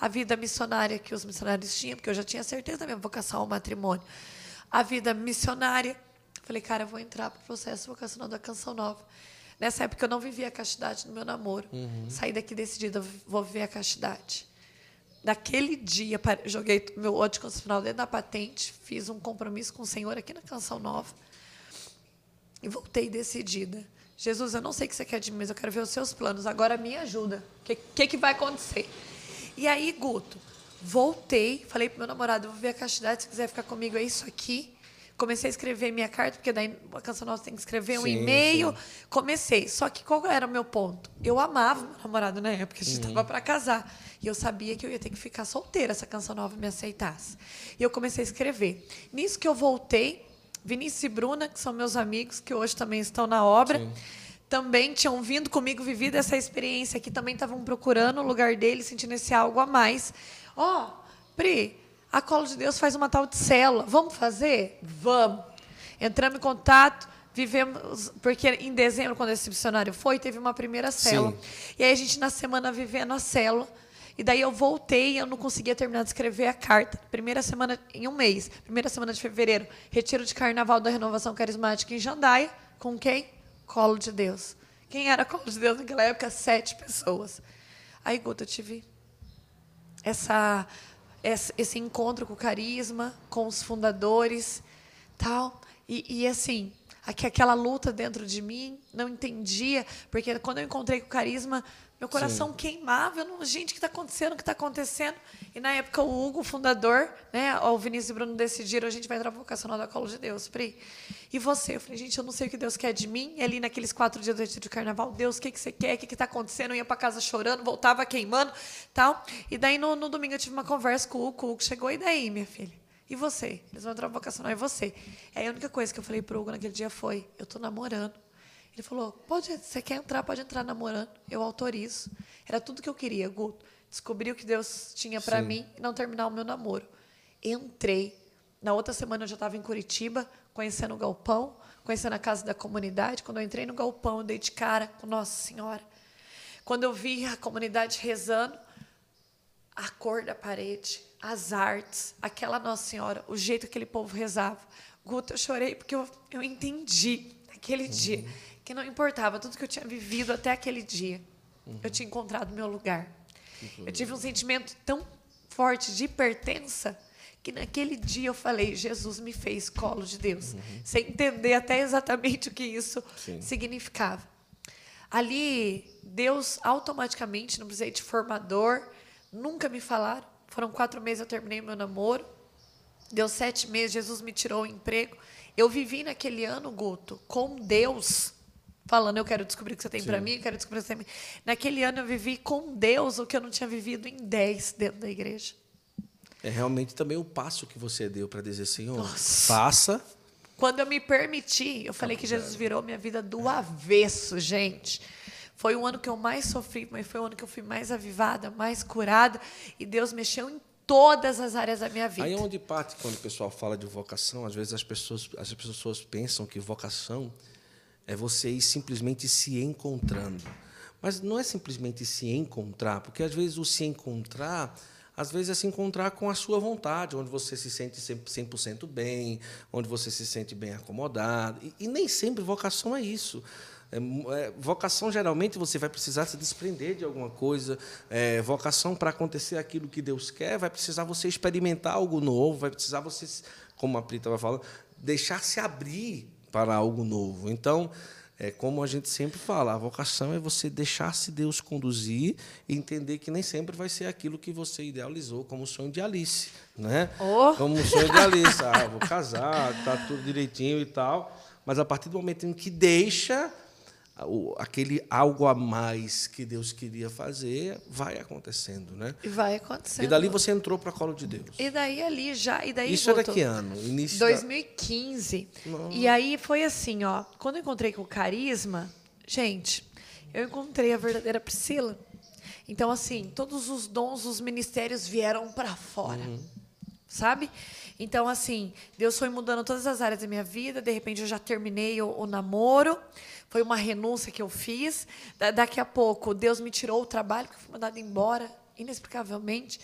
S2: A vida missionária que os missionários tinham, porque eu já tinha certeza da minha vocação ao matrimônio. A vida missionária Falei, cara, eu vou entrar para o processo vocacional da Canção Nova. Nessa época eu não vivia a castidade no meu namoro. Uhum. Saí daqui decidida, vou viver a castidade. Naquele dia, joguei meu ódio constitucional dentro da patente, fiz um compromisso com o Senhor aqui na Canção Nova e voltei decidida. Jesus, eu não sei o que você quer de mim, mas eu quero ver os seus planos. Agora me ajuda. O que, que, que, vai acontecer? E aí, Guto, voltei, falei pro meu namorado, vou ver a castidade, se quiser ficar comigo, é isso aqui comecei a escrever minha carta, porque daí a canção nossa tem que escrever um e-mail. Comecei. Só que qual era o meu ponto? Eu amava meu namorado na época, a gente estava uhum. para casar. E eu sabia que eu ia ter que ficar solteira se a canção nova me aceitasse. E eu comecei a escrever. Nisso que eu voltei, Vinícius e Bruna, que são meus amigos, que hoje também estão na obra. Sim também tinham vindo comigo, vivido essa experiência aqui, também estavam procurando o lugar deles, sentindo esse algo a mais. Ó, oh, Pri, a Colo de Deus faz uma tal de célula. Vamos fazer? Vamos. Entramos em contato, vivemos. Porque em dezembro, quando esse missionário foi, teve uma primeira célula. Sim. E aí a gente, na semana, vivendo a célula. E daí eu voltei e eu não conseguia terminar de escrever a carta. Primeira semana, em um mês. Primeira semana de fevereiro, retiro de carnaval da renovação carismática em Jandaia. Com quem? Colo de Deus. Quem era Colo de Deus naquela época? Sete pessoas. Aí, Guta, eu tive essa esse encontro com o carisma, com os fundadores, tal. E, e assim, aquela luta dentro de mim, não entendia, porque quando eu encontrei com o carisma, meu coração Sim. queimava. Eu não, gente, o que está acontecendo? O que está acontecendo? E na época o Hugo, o fundador, né, o Vinícius e o Bruno decidiram, a gente vai entrar vocacional da Colo de Deus. Pri. E você? Eu falei, gente, eu não sei o que Deus quer de mim. E ali naqueles quatro dias do de carnaval, Deus, o que, que você quer? O que está acontecendo? Eu ia para casa chorando, voltava queimando, tal. E daí no, no domingo eu tive uma conversa com o Hugo. O Hugo chegou, e daí, minha filha? E você? Eles vão entrar vocacional, e você? Aí a única coisa que eu falei para o Hugo naquele dia foi, eu estou namorando. Ele falou: pode, você quer entrar, pode entrar namorando, eu autorizo. Era tudo que eu queria, Guto. Descobri o que Deus tinha para mim e não terminar o meu namoro. Entrei. Na outra semana eu já estava em Curitiba, conhecendo o galpão, conhecendo a casa da comunidade. Quando eu entrei no galpão, eu dei de cara com Nossa Senhora. Quando eu vi a comunidade rezando, a cor da parede, as artes, aquela Nossa Senhora, o jeito que aquele povo rezava. Guto, eu chorei porque eu, eu entendi naquele uhum. dia que não importava tudo que eu tinha vivido até aquele dia, uhum. eu tinha encontrado meu lugar. Uhum. Eu tive um sentimento tão forte de pertença que naquele dia eu falei, Jesus me fez colo de Deus, uhum. sem entender até exatamente o que isso Sim. significava. Ali, Deus automaticamente, não precisei de formador, nunca me falaram. Foram quatro meses eu terminei meu namoro. Deu sete meses, Jesus me tirou o emprego. Eu vivi naquele ano, Guto, com Deus falando, eu quero descobrir o que você tem para mim, eu quero descobrir o que você tem. Naquele ano eu vivi com Deus o que eu não tinha vivido em 10 dentro da igreja.
S1: É realmente também o passo que você deu para dizer, Senhor, Nossa. faça
S2: Quando eu me permiti, eu falei que Jesus virou minha vida do avesso, gente. Foi o ano que eu mais sofri, mas foi o ano que eu fui mais avivada, mais curada. E Deus mexeu em todas as áreas da minha vida.
S1: Aí é onde parte, quando o pessoal fala de vocação, às vezes as pessoas, as pessoas pensam que vocação é você ir simplesmente se encontrando. Mas não é simplesmente se encontrar, porque às vezes o se encontrar às vezes é se encontrar com a sua vontade, onde você se sente 100% bem, onde você se sente bem acomodado. E, e nem sempre vocação é isso. É, é, vocação, geralmente, você vai precisar se desprender de alguma coisa. É, vocação, para acontecer aquilo que Deus quer, vai precisar você experimentar algo novo, vai precisar você, como a Prita vai falando, deixar se abrir para algo novo. Então, é como a gente sempre fala, a vocação é você deixar-se Deus conduzir e entender que nem sempre vai ser aquilo que você idealizou como sonho de Alice, né?
S2: Oh.
S1: Como um sonho de Alice, ah, vou casar, tá tudo direitinho e tal, mas a partir do momento em que deixa aquele algo a mais que Deus queria fazer vai acontecendo, né?
S2: E vai acontecendo.
S1: E dali você entrou para a colo de Deus.
S2: E daí ali já, e daí
S1: Isso voltou. era que ano? Início
S2: 2015. Da... E aí foi assim, ó, quando eu encontrei com o Carisma, gente, eu encontrei a verdadeira Priscila. Então assim, todos os dons, os ministérios vieram para fora. Uhum. Sabe? Então, assim, Deus foi mudando todas as áreas da minha vida. De repente, eu já terminei o, o namoro. Foi uma renúncia que eu fiz. Da, daqui a pouco, Deus me tirou o trabalho, que eu fui mandada embora, inexplicavelmente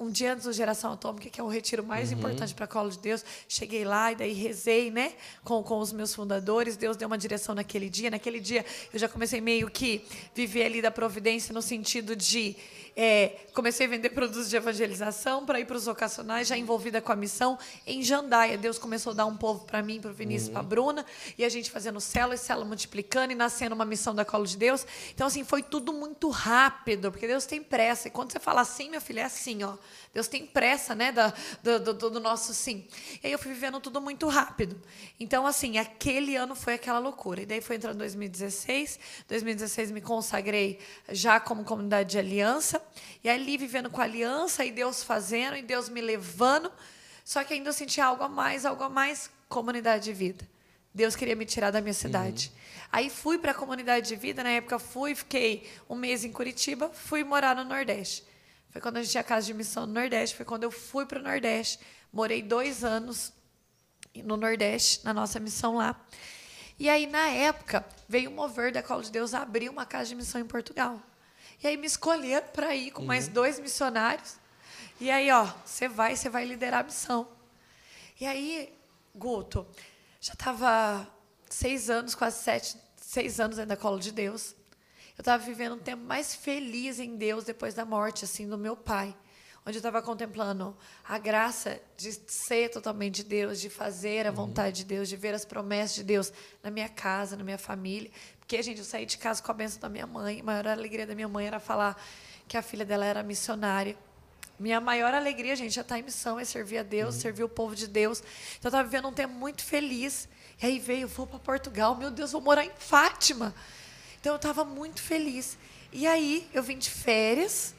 S2: um dia antes do Geração Atômica, que é o retiro mais uhum. importante para a Colo de Deus. Cheguei lá e daí rezei, né, com, com os meus fundadores. Deus deu uma direção naquele dia. Naquele dia eu já comecei meio que viver ali da providência no sentido de é, comecei a vender produtos de evangelização para ir para os vocacionais, já envolvida com a missão. Em Jandaia, Deus começou a dar um povo para mim, para o Vinícius, uhum. para a Bruna, e a gente fazendo célula e célula multiplicando e nascendo uma missão da Colo de Deus. Então, assim, foi tudo muito rápido, porque Deus tem pressa. E quando você fala assim, meu filho, é assim, ó. Deus tem pressa, né, da, do, do, do nosso sim. E aí eu fui vivendo tudo muito rápido. Então, assim, aquele ano foi aquela loucura. E daí foi entrando 2016. 2016 me consagrei já como comunidade de aliança. E ali vivendo com a aliança e Deus fazendo e Deus me levando. Só que ainda eu sentia algo a mais, algo a mais, comunidade de vida. Deus queria me tirar da minha cidade. Uhum. Aí fui para a comunidade de vida, na época fui, fiquei um mês em Curitiba, fui morar no Nordeste. Foi quando a gente tinha casa de missão no Nordeste, foi quando eu fui para o Nordeste. Morei dois anos no Nordeste, na nossa missão lá. E aí, na época, veio o mover da Cola de Deus abrir uma casa de missão em Portugal. E aí me escolheram para ir com uhum. mais dois missionários. E aí, ó, você vai, você vai liderar a missão. E aí, Guto, já estava seis anos, quase sete, seis anos ainda da Cola de Deus eu estava vivendo um tempo mais feliz em Deus depois da morte assim do meu pai, onde eu estava contemplando a graça de ser totalmente de Deus, de fazer a uhum. vontade de Deus, de ver as promessas de Deus na minha casa, na minha família. Porque, gente, eu saí de casa com a bênção da minha mãe. A maior alegria da minha mãe era falar que a filha dela era missionária. Minha maior alegria, gente, é estar em missão, é servir a Deus, uhum. servir o povo de Deus. Então, eu estava vivendo um tempo muito feliz. E aí veio, vou para Portugal, meu Deus, vou morar em Fátima. Então eu estava muito feliz. E aí eu vim de férias.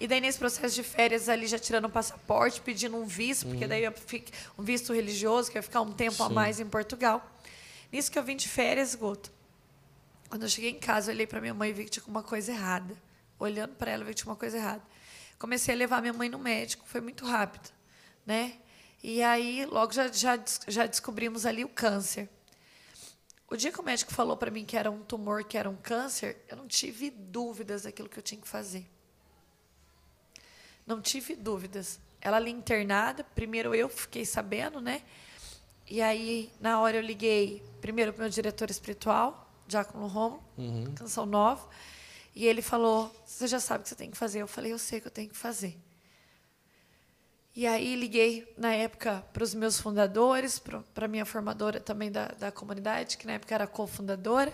S2: E daí, nesse processo de férias, ali já tirando o passaporte, pedindo um visto, porque uhum. daí eu fico, um visto religioso, que ia ficar um tempo Sim. a mais em Portugal. Nisso que eu vim de férias, Guto. Quando eu cheguei em casa, eu olhei para minha mãe e vi que tinha uma coisa errada. Olhando para ela, eu vi que tinha uma coisa errada. Comecei a levar minha mãe no médico, foi muito rápido, né? E aí, logo já, já, já descobrimos ali o câncer. O dia que o médico falou para mim que era um tumor, que era um câncer, eu não tive dúvidas daquilo que eu tinha que fazer. Não tive dúvidas. Ela ali internada, primeiro eu fiquei sabendo, né? E aí, na hora eu liguei primeiro para o meu diretor espiritual, Diácono Romo, uhum. Canção Nova, e ele falou: Você já sabe o que você tem que fazer? Eu falei: Eu sei o que eu tenho que fazer. E aí liguei, na época, para os meus fundadores, para a minha formadora também da, da comunidade, que na época era cofundadora.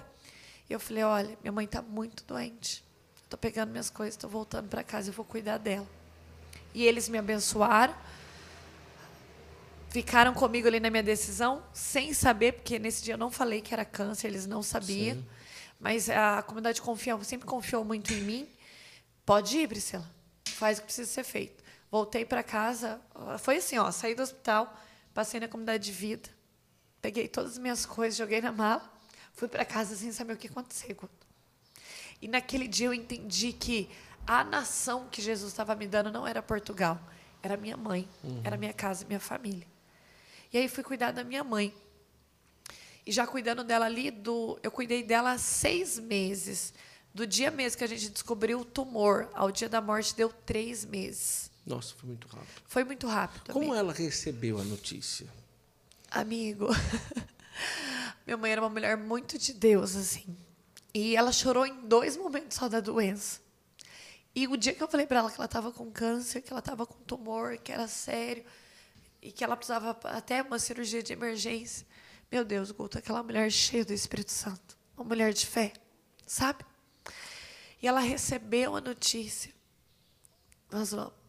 S2: E eu falei, olha, minha mãe está muito doente. Estou pegando minhas coisas, estou voltando para casa, eu vou cuidar dela. E eles me abençoaram. Ficaram comigo ali na minha decisão, sem saber, porque nesse dia eu não falei que era câncer, eles não sabiam. Sim. Mas a comunidade confiou, sempre confiou muito em mim. Pode ir, Priscila. Faz o que precisa ser feito. Voltei para casa, foi assim, ó, saí do hospital, passei na comunidade de vida, Peguei todas as minhas coisas, joguei na mala, fui para casa sem saber o que aconteceu. E naquele dia eu entendi que a nação que Jesus estava me dando não era Portugal, era minha mãe, uhum. era minha casa, minha família. E aí fui cuidar da minha mãe. E já cuidando dela ali, do, eu cuidei dela seis meses. Do dia mesmo que a gente descobriu o tumor ao dia da morte, deu três meses.
S1: Nossa, foi muito rápido.
S2: Foi muito rápido.
S1: Como amigo. ela recebeu a notícia?
S2: Amigo, minha mãe era uma mulher muito de Deus, assim. E ela chorou em dois momentos só da doença. E o dia que eu falei para ela que ela estava com câncer, que ela estava com tumor, que era sério, e que ela precisava até uma cirurgia de emergência. Meu Deus, Guto, aquela mulher cheia do Espírito Santo. Uma mulher de fé, sabe? E ela recebeu a notícia. Nós vamos.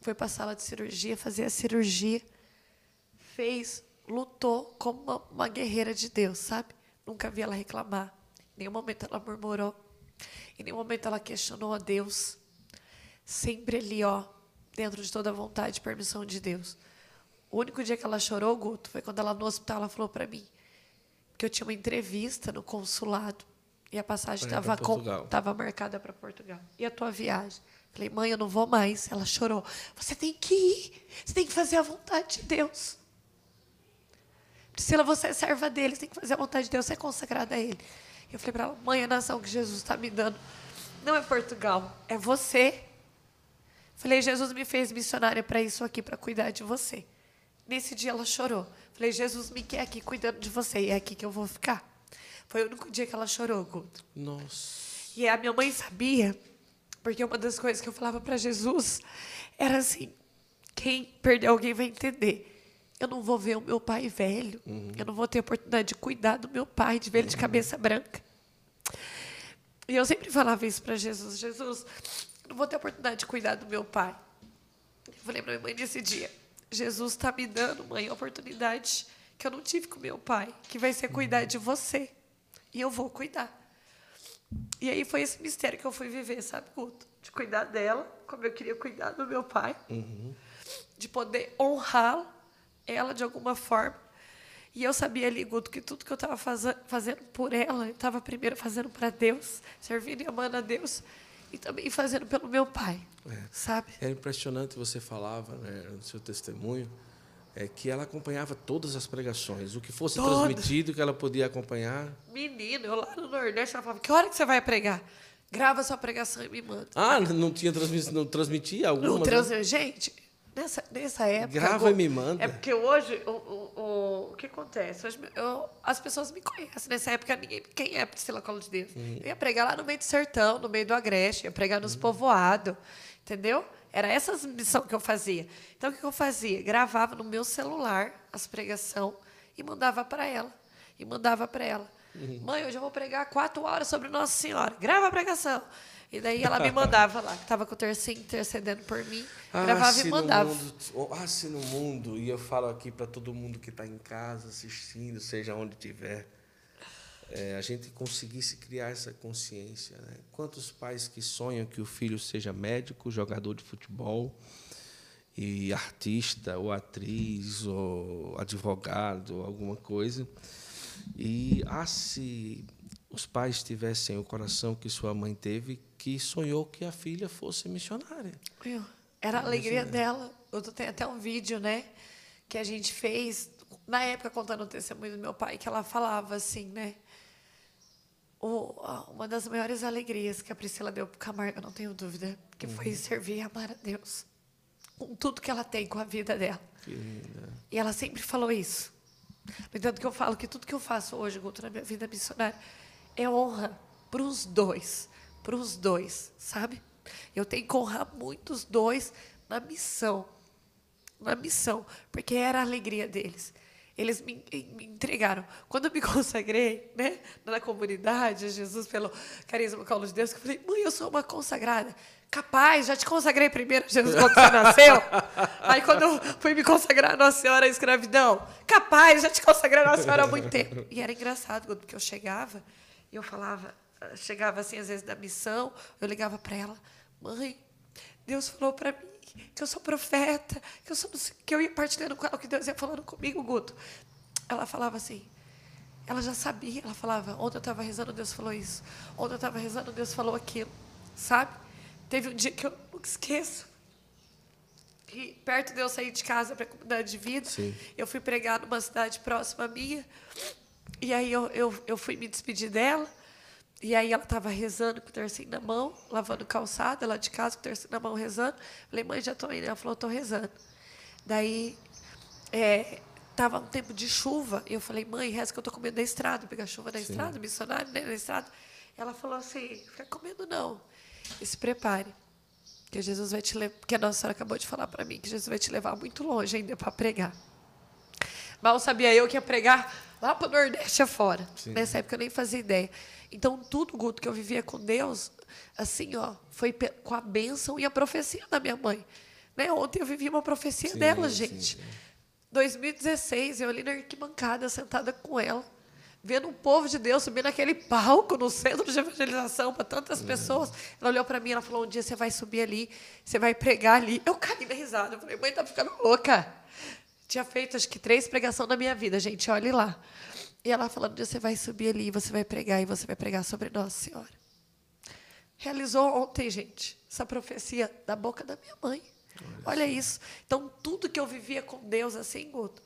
S2: Foi para a sala de cirurgia, fazer a cirurgia. Fez, lutou como uma, uma guerreira de Deus, sabe? Nunca vi ela reclamar. Em nenhum momento ela murmurou. Em nenhum momento ela questionou a Deus. Sempre ali, ó, dentro de toda a vontade e permissão de Deus. O único dia que ela chorou, Guto, foi quando ela no hospital ela falou para mim que eu tinha uma entrevista no consulado e a passagem estava tava marcada para Portugal. E a tua viagem? Falei, mãe, eu não vou mais. Ela chorou. Você tem que ir. Você tem que fazer a vontade de Deus. Priscila, você é serva dele. Você tem que fazer a vontade de Deus. Você é consagrada a ele. Eu falei para ela, mãe, a nação que Jesus está me dando não é Portugal, é você. Falei, Jesus me fez missionária para isso aqui, para cuidar de você. Nesse dia ela chorou. Falei, Jesus me quer aqui cuidando de você e é aqui que eu vou ficar. Foi o único dia que ela chorou, Guto.
S1: Nossa.
S2: E a minha mãe sabia, porque uma das coisas que eu falava para Jesus era assim: quem perdeu alguém vai entender. Eu não vou ver o meu pai velho. Uhum. Eu não vou ter a oportunidade de cuidar do meu pai, de ver ele de cabeça branca. E eu sempre falava isso para Jesus: Jesus, eu não vou ter a oportunidade de cuidar do meu pai. Eu falei para minha mãe nesse dia: Jesus está me dando, mãe, a oportunidade que eu não tive com meu pai, que vai ser cuidar de você. E eu vou cuidar. E aí foi esse mistério que eu fui viver, sabe, Guto? De cuidar dela, como eu queria cuidar do meu pai. Uhum. De poder honrá-lo ela de alguma forma. E eu sabia ali, Guto, que tudo que eu estava fazendo por ela, eu estava primeiro fazendo para Deus, servindo e amando a Deus, e também fazendo pelo meu pai, é. sabe?
S1: Era impressionante, você falava né, no seu testemunho, é que ela acompanhava todas as pregações, o que fosse Toda. transmitido que ela podia acompanhar.
S2: Menino, eu lá no Nordeste, ela falava, que hora que você vai pregar? Grava sua pregação e me manda.
S1: Ah, não tinha transmissão, não transmitia alguma? Não
S2: transmitia. Gente, Nessa, nessa época.
S1: Grava e me manda.
S2: É porque hoje, o, o, o, o que acontece? Hoje, eu, as pessoas me conhecem. Nessa época, ninguém. Quem é Priscila Colo de Deus? Uhum. Eu ia pregar lá no meio do sertão, no meio do agreste, ia pregar nos uhum. povoados. Entendeu? Era essa missão que eu fazia. Então, o que eu fazia? Gravava no meu celular as pregação e mandava para ela. E mandava para ela. Uhum. Mãe, hoje eu vou pregar quatro horas sobre Nossa Senhora. Grava a pregação. E daí ela me mandava lá, que estava com o terceiro intercedendo por mim, ah, gravava e mandava.
S1: Mundo, ah, se no mundo, e eu falo aqui para todo mundo que está em casa assistindo, seja onde estiver, é, a gente conseguisse criar essa consciência. Né? Quantos pais que sonham que o filho seja médico, jogador de futebol, e artista, ou atriz, ou advogado, ou alguma coisa, e ah, se os pais tivessem o coração que sua mãe teve, que sonhou que a filha fosse missionária.
S2: Era a alegria dela. Eu tenho até um vídeo, né, que a gente fez na época contando o testemunho do meu pai, que ela falava assim, né, uma das maiores alegrias que a Priscila deu para o Camargo, não tenho dúvida, que uhum. foi servir e amar a Deus com tudo que ela tem com a vida dela. E ela sempre falou isso. No entanto, que eu falo que tudo que eu faço hoje, Guto, na minha vida missionária, é honra para os dois para os dois, sabe? Eu tenho que honrar muito os dois na missão. Na missão, porque era a alegria deles. Eles me, me entregaram. Quando eu me consagrei, né, na comunidade, Jesus, pelo carisma Paulo de Deus, eu falei, mãe, eu sou uma consagrada. Capaz, já te consagrei primeiro, Jesus, quando você nasceu. Aí, quando eu fui me consagrar Nossa Senhora à escravidão, capaz, já te consagrei Nossa Senhora há muito tempo. E era engraçado, porque eu chegava e eu falava, chegava assim, às vezes, da missão, eu ligava para ela, mãe, Deus falou para mim que eu sou profeta, que eu, sou, que eu ia partilhando com ela o que Deus ia falando comigo, Guto. ela falava assim, ela já sabia, ela falava, ontem eu estava rezando, Deus falou isso. Ontem eu estava rezando, Deus falou aquilo. Sabe? Teve um dia que eu nunca esqueço. E perto de eu sair de casa para a comunidade de vida, Sim. eu fui pregar numa cidade próxima minha. E aí eu, eu, eu fui me despedir dela. E aí ela estava rezando com o tercinho na mão, lavando calçada lá de casa, com o tercinho na mão rezando. Falei, mãe, já estou indo. Ela falou, estou rezando. Daí, é, Tava um tempo de chuva, e eu falei, mãe, reza que eu estou comendo na estrada, pegar chuva na Sim. estrada, missionário né, na estrada. Ela falou assim, fica comendo não. E se prepare, que Jesus vai te levar, porque a Nossa Senhora acabou de falar para mim que Jesus vai te levar muito longe ainda para pregar. Mal sabia eu que ia pregar lá para o Nordeste afora. Sim. Nessa época eu nem fazia ideia. Então, tudo, Guto, que eu vivia com Deus, assim, ó, foi com a bênção e a profecia da minha mãe. Né? Ontem eu vivi uma profecia sim, dela, gente. Sim, 2016, eu ali na arquibancada, sentada com ela, vendo um povo de Deus subir naquele palco no centro de evangelização para tantas pessoas. Ela olhou para mim e falou: Um dia você vai subir ali, você vai pregar ali. Eu caí na risada. Eu falei: Mãe, tá ficando louca. Tinha feito acho que três pregações na minha vida, gente, olhe lá. E ela falando: você vai subir ali, você vai pregar e você vai pregar sobre Nossa Senhora. Realizou ontem, gente, essa profecia da boca da minha mãe. Olha isso. Então, tudo que eu vivia com Deus assim, Guto,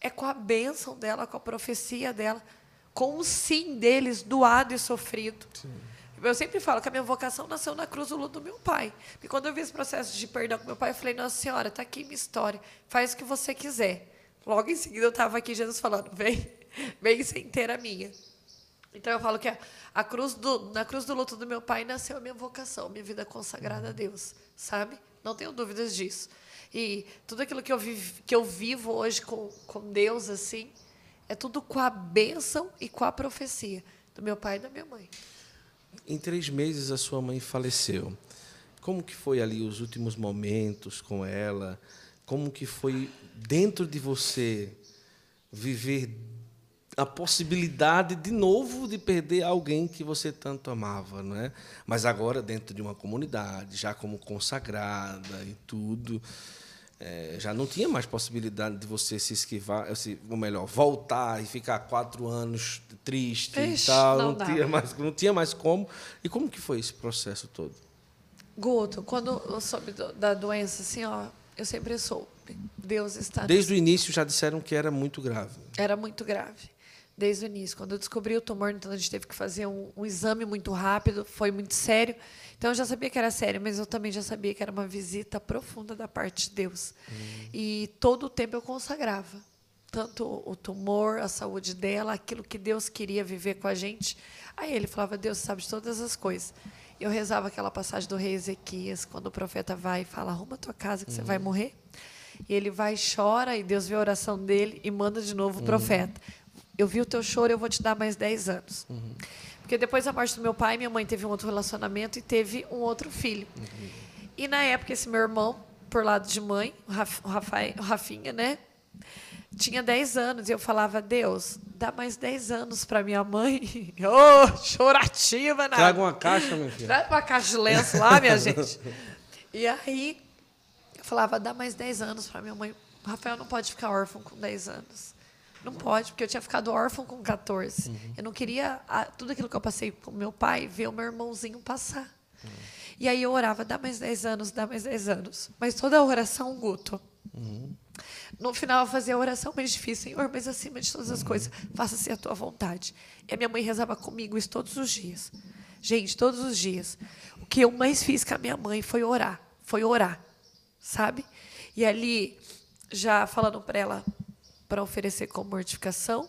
S2: é com a bênção dela, com a profecia dela, com o sim deles doado e sofrido. Sim. Eu sempre falo que a minha vocação nasceu na cruz do luto do meu pai. E quando eu vi esse processo de perdão com meu pai, eu falei, Nossa Senhora, está aqui minha história, faz o que você quiser. Logo em seguida eu estava aqui, Jesus falando, vem, vem sem ter a minha. Então eu falo que a, a cruz do, na cruz do luto do meu pai nasceu a minha vocação, minha vida consagrada a Deus, sabe? Não tenho dúvidas disso. E tudo aquilo que eu, vivo, que eu vivo hoje com, com Deus, assim, é tudo com a bênção e com a profecia do meu pai e da minha mãe.
S1: Em três meses a sua mãe faleceu. Como que foi ali os últimos momentos com ela? Como que foi dentro de você viver a possibilidade de novo de perder alguém que você tanto amava, não é? Mas agora dentro de uma comunidade, já como consagrada e tudo, é, já não tinha mais possibilidade de você se esquivar, ou melhor, voltar e ficar quatro anos triste Ixi, e tal, não, não tinha mais, não tinha mais como. E como que foi esse processo todo?
S2: Guto, quando eu soube da doença, assim, ó, eu sempre soube. Deus está.
S1: Desde o início já disseram que era muito grave.
S2: Era muito grave desde o início. Quando eu descobri o tumor, então a gente teve que fazer um, um, exame muito rápido, foi muito sério. Então eu já sabia que era sério, mas eu também já sabia que era uma visita profunda da parte de Deus. Hum. E todo o tempo eu consagrava. Tanto o tumor, a saúde dela, aquilo que Deus queria viver com a gente. Aí ele falava: Deus sabe de todas as coisas. Eu rezava aquela passagem do rei Ezequias, quando o profeta vai e fala: arruma tua casa que uhum. você vai morrer. E ele vai chora, e Deus vê a oração dele e manda de novo o uhum. profeta eu vi o teu choro, eu vou te dar mais 10 anos. Uhum. Porque depois da morte do meu pai, minha mãe teve um outro relacionamento e teve um outro filho. Uhum. E na época, esse meu irmão, por lado de mãe, o, Raf, o, Rafael, o Rafinha, né? Tinha 10 anos e eu falava, Deus, dá mais 10 anos para minha mãe. Ô, oh, chorativa, nada.
S1: Traga uma caixa, minha filha.
S2: Traga uma caixa de lenço lá, minha gente. E aí, eu falava, dá mais 10 anos para minha mãe. O Rafael não pode ficar órfão com 10 anos. Não pode, porque eu tinha ficado órfão com 14. Uhum. Eu não queria a, tudo aquilo que eu passei com meu pai, ver o meu irmãozinho passar. Uhum. E aí eu orava, dá mais 10 anos, dá mais 10 anos. Mas toda oração, Guto. Uhum. No final eu fazia a oração mais difícil, Senhor, mas acima de todas as coisas, faça-se a tua vontade. E a minha mãe rezava comigo isso todos os dias. Gente, todos os dias. O que eu mais fiz com a minha mãe foi orar. Foi orar, sabe? E ali, já falando para ela, para oferecer como mortificação.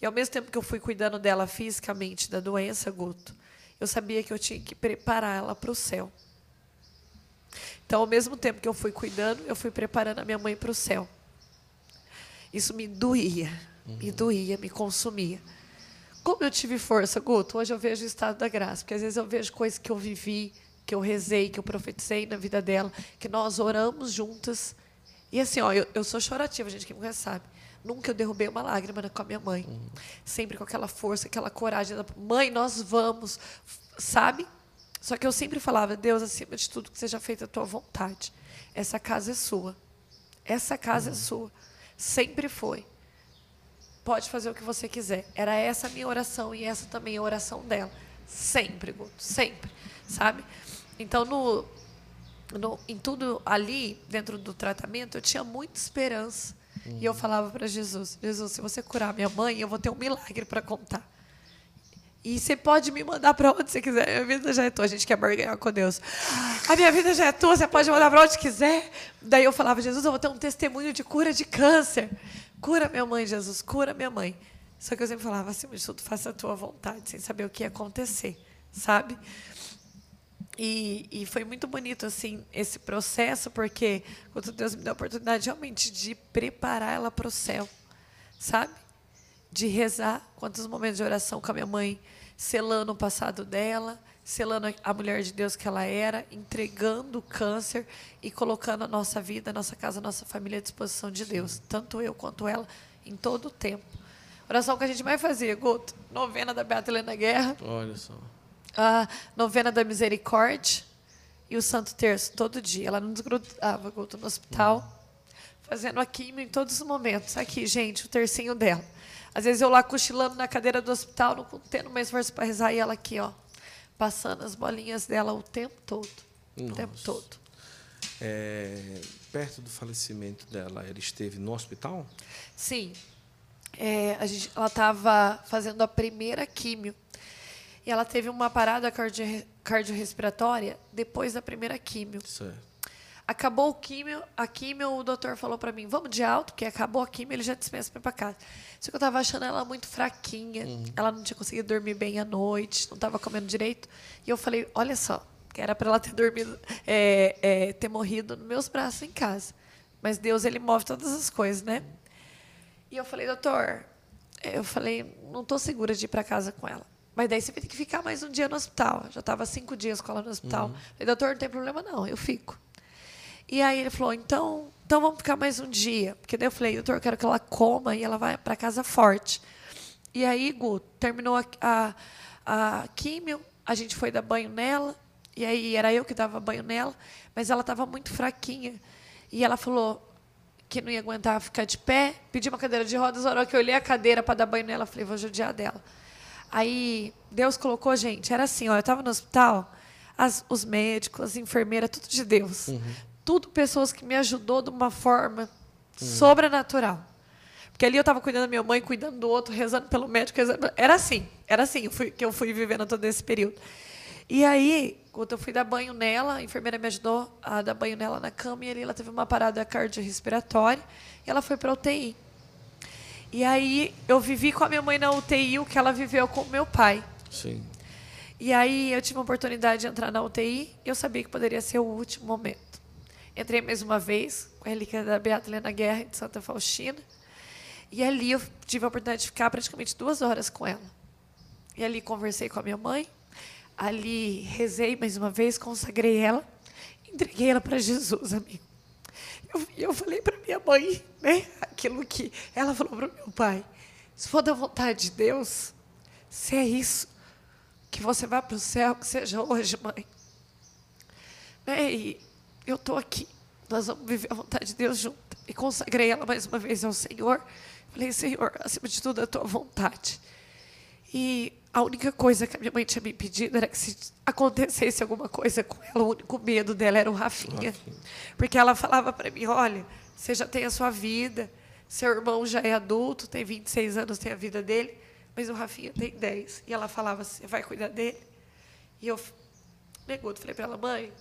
S2: E ao mesmo tempo que eu fui cuidando dela fisicamente da doença, Guto, eu sabia que eu tinha que preparar ela para o céu. Então, ao mesmo tempo que eu fui cuidando, eu fui preparando a minha mãe para o céu. Isso me doía, uhum. me doía, me consumia. Como eu tive força, Guto, hoje eu vejo o estado da graça, porque às vezes eu vejo coisas que eu vivi, que eu rezei, que eu profetizei na vida dela, que nós oramos juntas. E assim, ó, eu, eu sou chorativa, gente, quem me conhece sabe. Nunca eu derrubei uma lágrima com a minha mãe. Uhum. Sempre com aquela força, aquela coragem. Mãe, nós vamos. Sabe? Só que eu sempre falava, Deus, acima de tudo, que seja feita a tua vontade. Essa casa é sua. Essa casa é uhum. é sua. Sempre foi. pode fazer o que você quiser. Era essa a minha oração e essa também a oração dela. Sempre, Guto, sempre, sabe? Então, no, no, em tudo ali, dentro do tratamento, eu tinha muita esperança. Uhum. E eu falava para Jesus: Jesus, se você curar minha mãe, eu vou ter um milagre para contar. E você pode me mandar para onde você quiser. Minha vida já é tua. A gente quer barganhar com Deus. A minha vida já é tua. Você pode mandar para onde quiser. Daí eu falava, Jesus, eu vou ter um testemunho de cura de câncer. Cura minha mãe, Jesus. Cura minha mãe. Só que eu sempre falava, acima de tudo, faça a tua vontade, sem saber o que ia acontecer, sabe? E, e foi muito bonito assim esse processo, porque quando Deus me deu a oportunidade realmente de preparar ela para o céu, sabe? De rezar, quantos momentos de oração com a minha mãe, selando o passado dela, selando a mulher de Deus que ela era, entregando o câncer e colocando a nossa vida, a nossa casa, a nossa família à disposição de Deus, tanto eu quanto ela, em todo o tempo. Oração que a gente mais fazia, Guto, novena da Beata Helena Guerra.
S1: Olha só.
S2: A novena da Misericórdia e o Santo Terço todo dia. Ela não desgrudava, Guto, no hospital, fazendo a quimio em todos os momentos. Aqui, gente, o tercinho dela. Às vezes eu lá cochilando na cadeira do hospital, não tendo mais força para rezar, e ela aqui, ó, passando as bolinhas dela o tempo todo. Nossa. O tempo todo.
S1: É, perto do falecimento dela, ela esteve no hospital?
S2: Sim. É, a gente, ela estava fazendo a primeira químio. E ela teve uma parada cardio, cardiorrespiratória depois da primeira químio.
S1: Certo.
S2: Acabou o químio, a químio, o doutor falou para mim, vamos de alto, porque acabou a químio, ele já dispensa para ir para casa. Só que eu estava achando ela muito fraquinha, uhum. ela não tinha conseguido dormir bem à noite, não estava comendo direito. E eu falei, olha só, que era para ela ter dormido, é, é, ter morrido nos meus braços em casa. Mas Deus, ele move todas as coisas, né? E eu falei, doutor, eu falei, não estou segura de ir para casa com ela. Mas daí você vai ter que ficar mais um dia no hospital. Já estava cinco dias com ela no hospital. Uhum. Falei, doutor, não tem problema não, eu fico. E aí ele falou, então, então vamos ficar mais um dia. Porque daí eu falei, doutor, eu quero que ela coma e ela vai para casa forte. E aí, Gu, terminou a, a, a químio, a gente foi dar banho nela. E aí era eu que dava banho nela, mas ela estava muito fraquinha. E ela falou que não ia aguentar ficar de pé, pedi uma cadeira de rodas, a hora que eu olhei a cadeira para dar banho nela, falei, vou judiar dela. Aí Deus colocou, gente, era assim, ó, eu estava no hospital, as, os médicos, as enfermeiras, tudo de Deus. Uhum tudo pessoas que me ajudou de uma forma hum. sobrenatural. Porque ali eu estava cuidando da minha mãe, cuidando do outro, rezando pelo médico. Rezando... Era assim, era assim fui, que eu fui vivendo todo esse período. E aí, quando eu fui dar banho nela, a enfermeira me ajudou a dar banho nela na cama, e ali ela teve uma parada cardiorrespiratória, e ela foi para a UTI. E aí, eu vivi com a minha mãe na UTI o que ela viveu com o meu pai.
S1: Sim.
S2: E aí, eu tive a oportunidade de entrar na UTI, e eu sabia que poderia ser o último momento. Entrei mais uma vez com a relíquia da Beata Helena Guerra de Santa Faustina. E ali eu tive a oportunidade de ficar praticamente duas horas com ela. E ali conversei com a minha mãe. Ali rezei mais uma vez, consagrei ela. Entreguei ela para Jesus, amigo. Eu, eu falei para minha mãe, né? Aquilo que ela falou para o meu pai. Se for da vontade de Deus, se é isso, que você vá para o céu, que seja hoje, mãe. Né? E eu estou aqui. Nós vamos viver a vontade de Deus junto. E consagrei ela mais uma vez ao Senhor. Falei, Senhor, acima de tudo, a tua vontade. E a única coisa que a minha mãe tinha me pedido era que se acontecesse alguma coisa com ela, o único medo dela era o Rafinha. Rafinha. Porque ela falava para mim: olha, você já tem a sua vida, seu irmão já é adulto, tem 26 anos, tem a vida dele, mas o Rafinha tem 10. E ela falava: você vai cuidar dele? E eu, negou, falei para ela: mãe,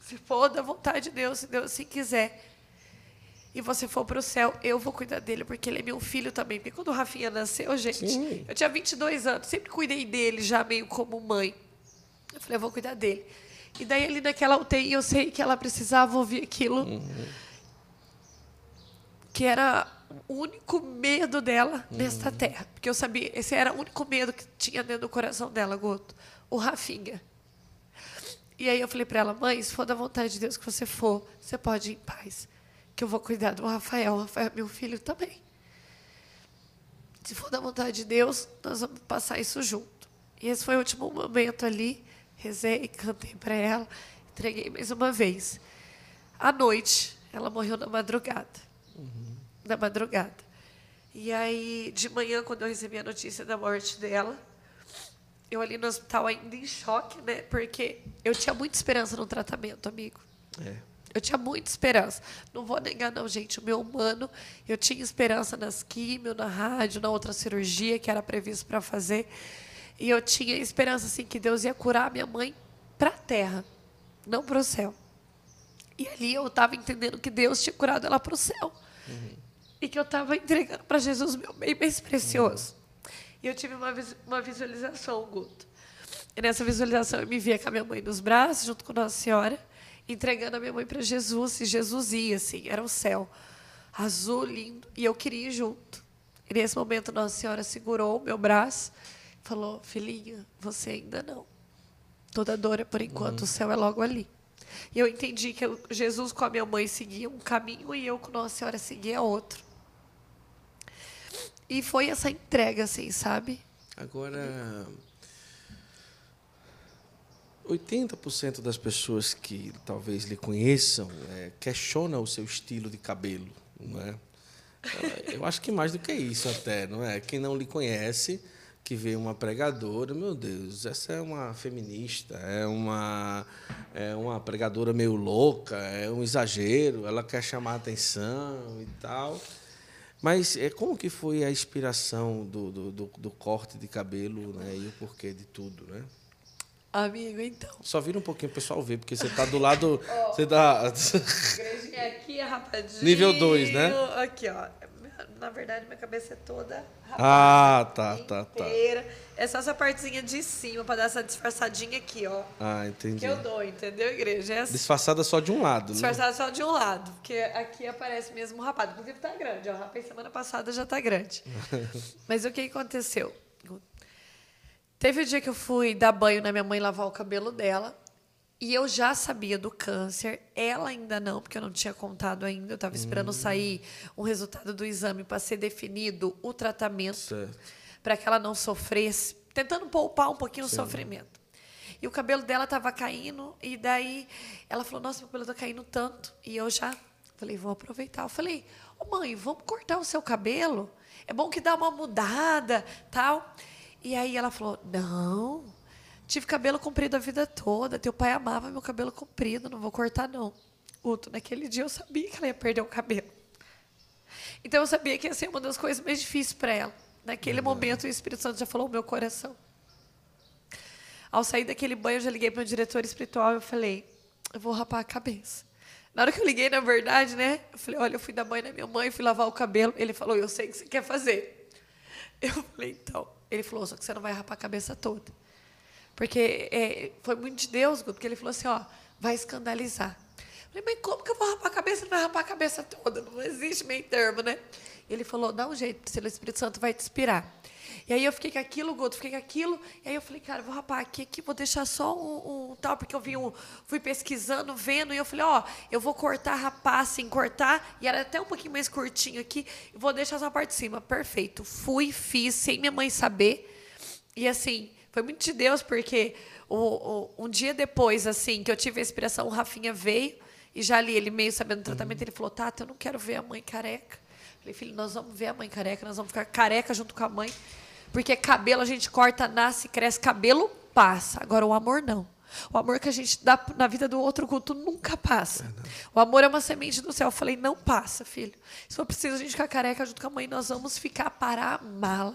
S2: se for da vontade de Deus, se Deus assim quiser, e você for para o céu, eu vou cuidar dele, porque ele é meu filho também. Porque quando o Rafinha nasceu, gente, Sim. eu tinha 22 anos, sempre cuidei dele já meio como mãe. Eu falei, eu vou cuidar dele. E daí, ali naquela UTI, eu sei que ela precisava ouvir aquilo. Uhum. Que era o único medo dela uhum. nesta terra. Porque eu sabia, esse era o único medo que tinha dentro do coração dela, Goto. O Rafinha. E aí eu falei para ela, mãe, se for da vontade de Deus que você for, você pode ir em paz. Que eu vou cuidar do Rafael. O Rafael é meu filho também. Se for da vontade de Deus, nós vamos passar isso junto. E esse foi o último momento ali. Rezei, cantei para ela, entreguei mais uma vez. À noite, ela morreu na madrugada. Uhum. Na madrugada. E aí, de manhã, quando eu recebi a notícia da morte dela, eu ali no hospital ainda em choque, né? Porque eu tinha muita esperança no tratamento, amigo. É. Eu tinha muita esperança. Não vou negar, não, gente. O meu humano, eu tinha esperança nas químio, na rádio, na outra cirurgia que era previsto para fazer. E eu tinha esperança, assim, que Deus ia curar a minha mãe para a terra, não para o céu. E ali eu estava entendendo que Deus tinha curado ela para o céu. Uhum. E que eu estava entregando para Jesus meu bem mais precioso. E eu tive uma, uma visualização, Guto. E nessa visualização eu me via com a minha mãe nos braços, junto com Nossa Senhora entregando a minha mãe para Jesus, e Jesus ia, assim, era o céu. Azul, lindo, e eu queria ir junto. E nesse momento, Nossa Senhora segurou o meu braço e falou: Filhinha, você ainda não. Toda dor é por enquanto, uhum. o céu é logo ali. E eu entendi que Jesus com a minha mãe seguia um caminho e eu com Nossa Senhora seguia outro. E foi essa entrega, assim, sabe?
S1: Agora, 80% das pessoas que talvez lhe conheçam é, questionam o seu estilo de cabelo, não é? Eu acho que mais do que isso até, não é? Quem não lhe conhece, que vê uma pregadora, meu Deus, essa é uma feminista, é uma é uma pregadora meio louca, é um exagero, ela quer chamar atenção e tal. Mas é como que foi a inspiração do, do, do, do corte de cabelo né, e o porquê de tudo, né?
S2: Amigo, então.
S1: Só vira um pouquinho o pessoal ver, porque você tá do lado. oh, você tá.
S2: Igrejinha aqui, rapadinho.
S1: Nível 2, né?
S2: Aqui, ó. Na verdade, minha cabeça é toda
S1: rapada. Ah, tá, tá, tá.
S2: É só essa partezinha de cima pra dar essa disfarçadinha aqui, ó.
S1: Ah, entendi.
S2: Que eu dou, entendeu, igreja? É
S1: assim. Disfarçada só de um lado,
S2: né? Disfarçada só de um lado. Porque aqui aparece mesmo rapado. Inclusive tá grande, ó. Rapei semana passada já tá grande. Mas o que aconteceu? Teve o um dia que eu fui dar banho na minha mãe lavar o cabelo dela. E eu já sabia do câncer, ela ainda não, porque eu não tinha contado ainda. Eu estava esperando hum. sair um resultado do exame para ser definido o tratamento, para que ela não sofresse, tentando poupar um pouquinho Sim. o sofrimento. E o cabelo dela estava caindo, e daí ela falou: Nossa, meu cabelo está caindo tanto. E eu já falei: Vou aproveitar. Eu falei: Ô oh, mãe, vamos cortar o seu cabelo? É bom que dá uma mudada, tal. E aí ela falou: Não, tive cabelo comprido a vida toda. Teu pai amava meu cabelo comprido, não vou cortar, não. Uto, naquele dia eu sabia que ela ia perder o cabelo. Então eu sabia que ia ser uma das coisas mais difíceis para ela. Naquele uhum. momento o Espírito Santo já falou o meu coração. Ao sair daquele banho, eu já liguei para o diretor espiritual e falei: Eu vou rapar a cabeça. Na hora que eu liguei, na verdade, né? Eu falei: Olha, eu fui dar banho na minha mãe, fui lavar o cabelo. Ele falou: Eu sei o que você quer fazer. Eu falei: Então. Ele falou, só que você não vai rapar a cabeça toda. Porque é, foi muito de Deus, porque ele falou assim, ó, vai escandalizar. Eu falei, mas como que eu vou rapar a cabeça? Não vai rapar a cabeça toda, não existe meio termo, né? Ele falou, dá um jeito, o Espírito Santo vai te inspirar. E aí eu fiquei com aquilo, Goto, fiquei com aquilo. E aí eu falei, cara, vou rapar aqui, aqui, vou deixar só um, um tal, porque eu vi um, fui pesquisando, vendo, e eu falei, ó, eu vou cortar, rapar, assim, cortar, e era até um pouquinho mais curtinho aqui, e vou deixar só a parte de cima. Perfeito. Fui, fiz, sem minha mãe saber. E assim, foi muito de Deus, porque o, o, um dia depois, assim, que eu tive a inspiração, o Rafinha veio, e já ali, ele meio sabendo do tratamento, uhum. ele falou, Tata, eu não quero ver a mãe careca. Falei, filho, nós vamos ver a mãe careca, nós vamos ficar careca junto com a mãe. Porque cabelo a gente corta, nasce, cresce, cabelo passa. Agora o amor não. O amor que a gente dá na vida do outro culto nunca passa. O amor é uma semente do céu. Eu falei, não passa, filho. Se for preciso a gente ficar careca junto com a mãe, nós vamos ficar para amá-la,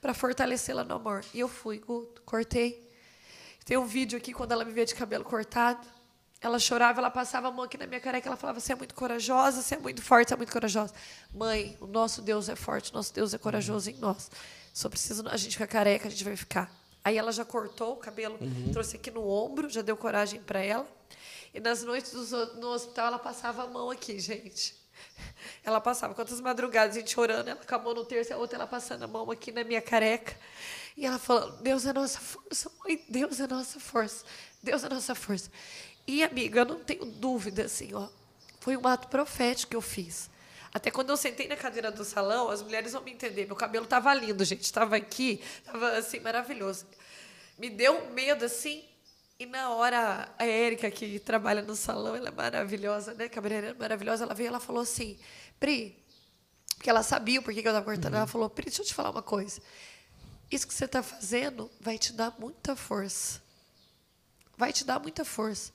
S2: para fortalecê-la no amor. E eu fui, cortei. Tem um vídeo aqui quando ela me vê de cabelo cortado. Ela chorava, ela passava a mão aqui na minha careca, ela falava: Você é muito corajosa, você é muito forte, você é muito corajosa. Mãe, o nosso Deus é forte, o nosso Deus é corajoso em nós. Só precisa a gente ficar careca, a gente vai ficar. Aí ela já cortou o cabelo, uhum. trouxe aqui no ombro, já deu coragem para ela. E nas noites do, no hospital ela passava a mão aqui, gente. Ela passava quantas madrugadas a gente chorando, ela com a mão no terço, a outra ela passando a mão aqui na minha careca. E ela falando: Deus é nossa força, mãe, Deus é nossa força, Deus é nossa força. E amiga, eu não tenho dúvida assim, ó, foi um ato profético que eu fiz. Até quando eu sentei na cadeira do salão, as mulheres vão me entender. Meu cabelo estava lindo, gente. Estava aqui, estava assim, maravilhoso. Me deu um medo assim. E na hora, a Érica, que trabalha no salão, ela é maravilhosa, né? Cabeleireira maravilhosa, ela veio e ela falou assim: Pri, Porque ela sabia o porquê que eu estava cortando. Uhum. Ela falou: Pri, deixa eu te falar uma coisa. Isso que você está fazendo vai te dar muita força. Vai te dar muita força.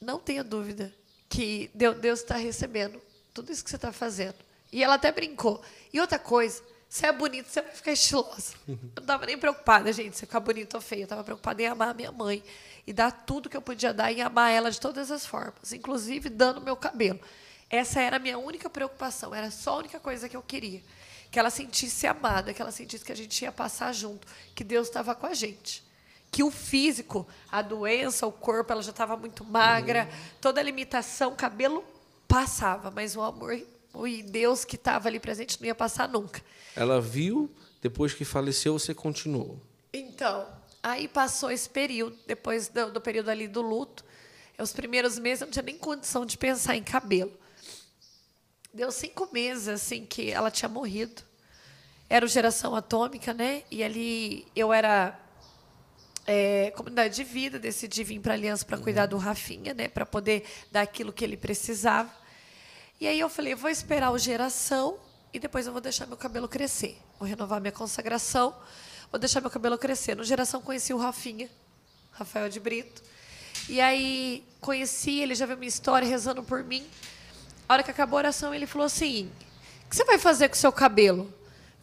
S2: Não tenha dúvida que Deus está recebendo tudo isso que você está fazendo. E ela até brincou. E outra coisa, você é bonita, você vai ficar estilosa. Eu não estava nem preocupada, gente, se ficar bonita ou feia. Eu estava preocupada em amar a minha mãe e dar tudo que eu podia dar e amar ela de todas as formas, inclusive dando meu cabelo. Essa era a minha única preocupação, era só a única coisa que eu queria. Que ela sentisse amada, que ela sentisse que a gente ia passar junto, que Deus estava com a gente. Que o físico, a doença, o corpo, ela já estava muito magra, uhum. toda a limitação, cabelo passava, mas o amor e Deus que estava ali presente não ia passar nunca.
S1: Ela viu, depois que faleceu, você continuou.
S2: Então, aí passou esse período, depois do, do período ali do luto. Os primeiros meses eu não tinha nem condição de pensar em cabelo. Deu cinco meses assim que ela tinha morrido. Era o Geração Atômica, né? E ali eu era é, comunidade de vida, decidi vir para a Aliança para cuidar do Rafinha, né? Para poder dar aquilo que ele precisava. E aí eu falei, vou esperar o Geração e depois eu vou deixar meu cabelo crescer. Vou renovar minha consagração, vou deixar meu cabelo crescer. No Geração conheci o Rafinha, Rafael de Brito. E aí conheci, ele já viu minha história rezando por mim. A hora que acabou a oração, ele falou assim: O que você vai fazer com o seu cabelo?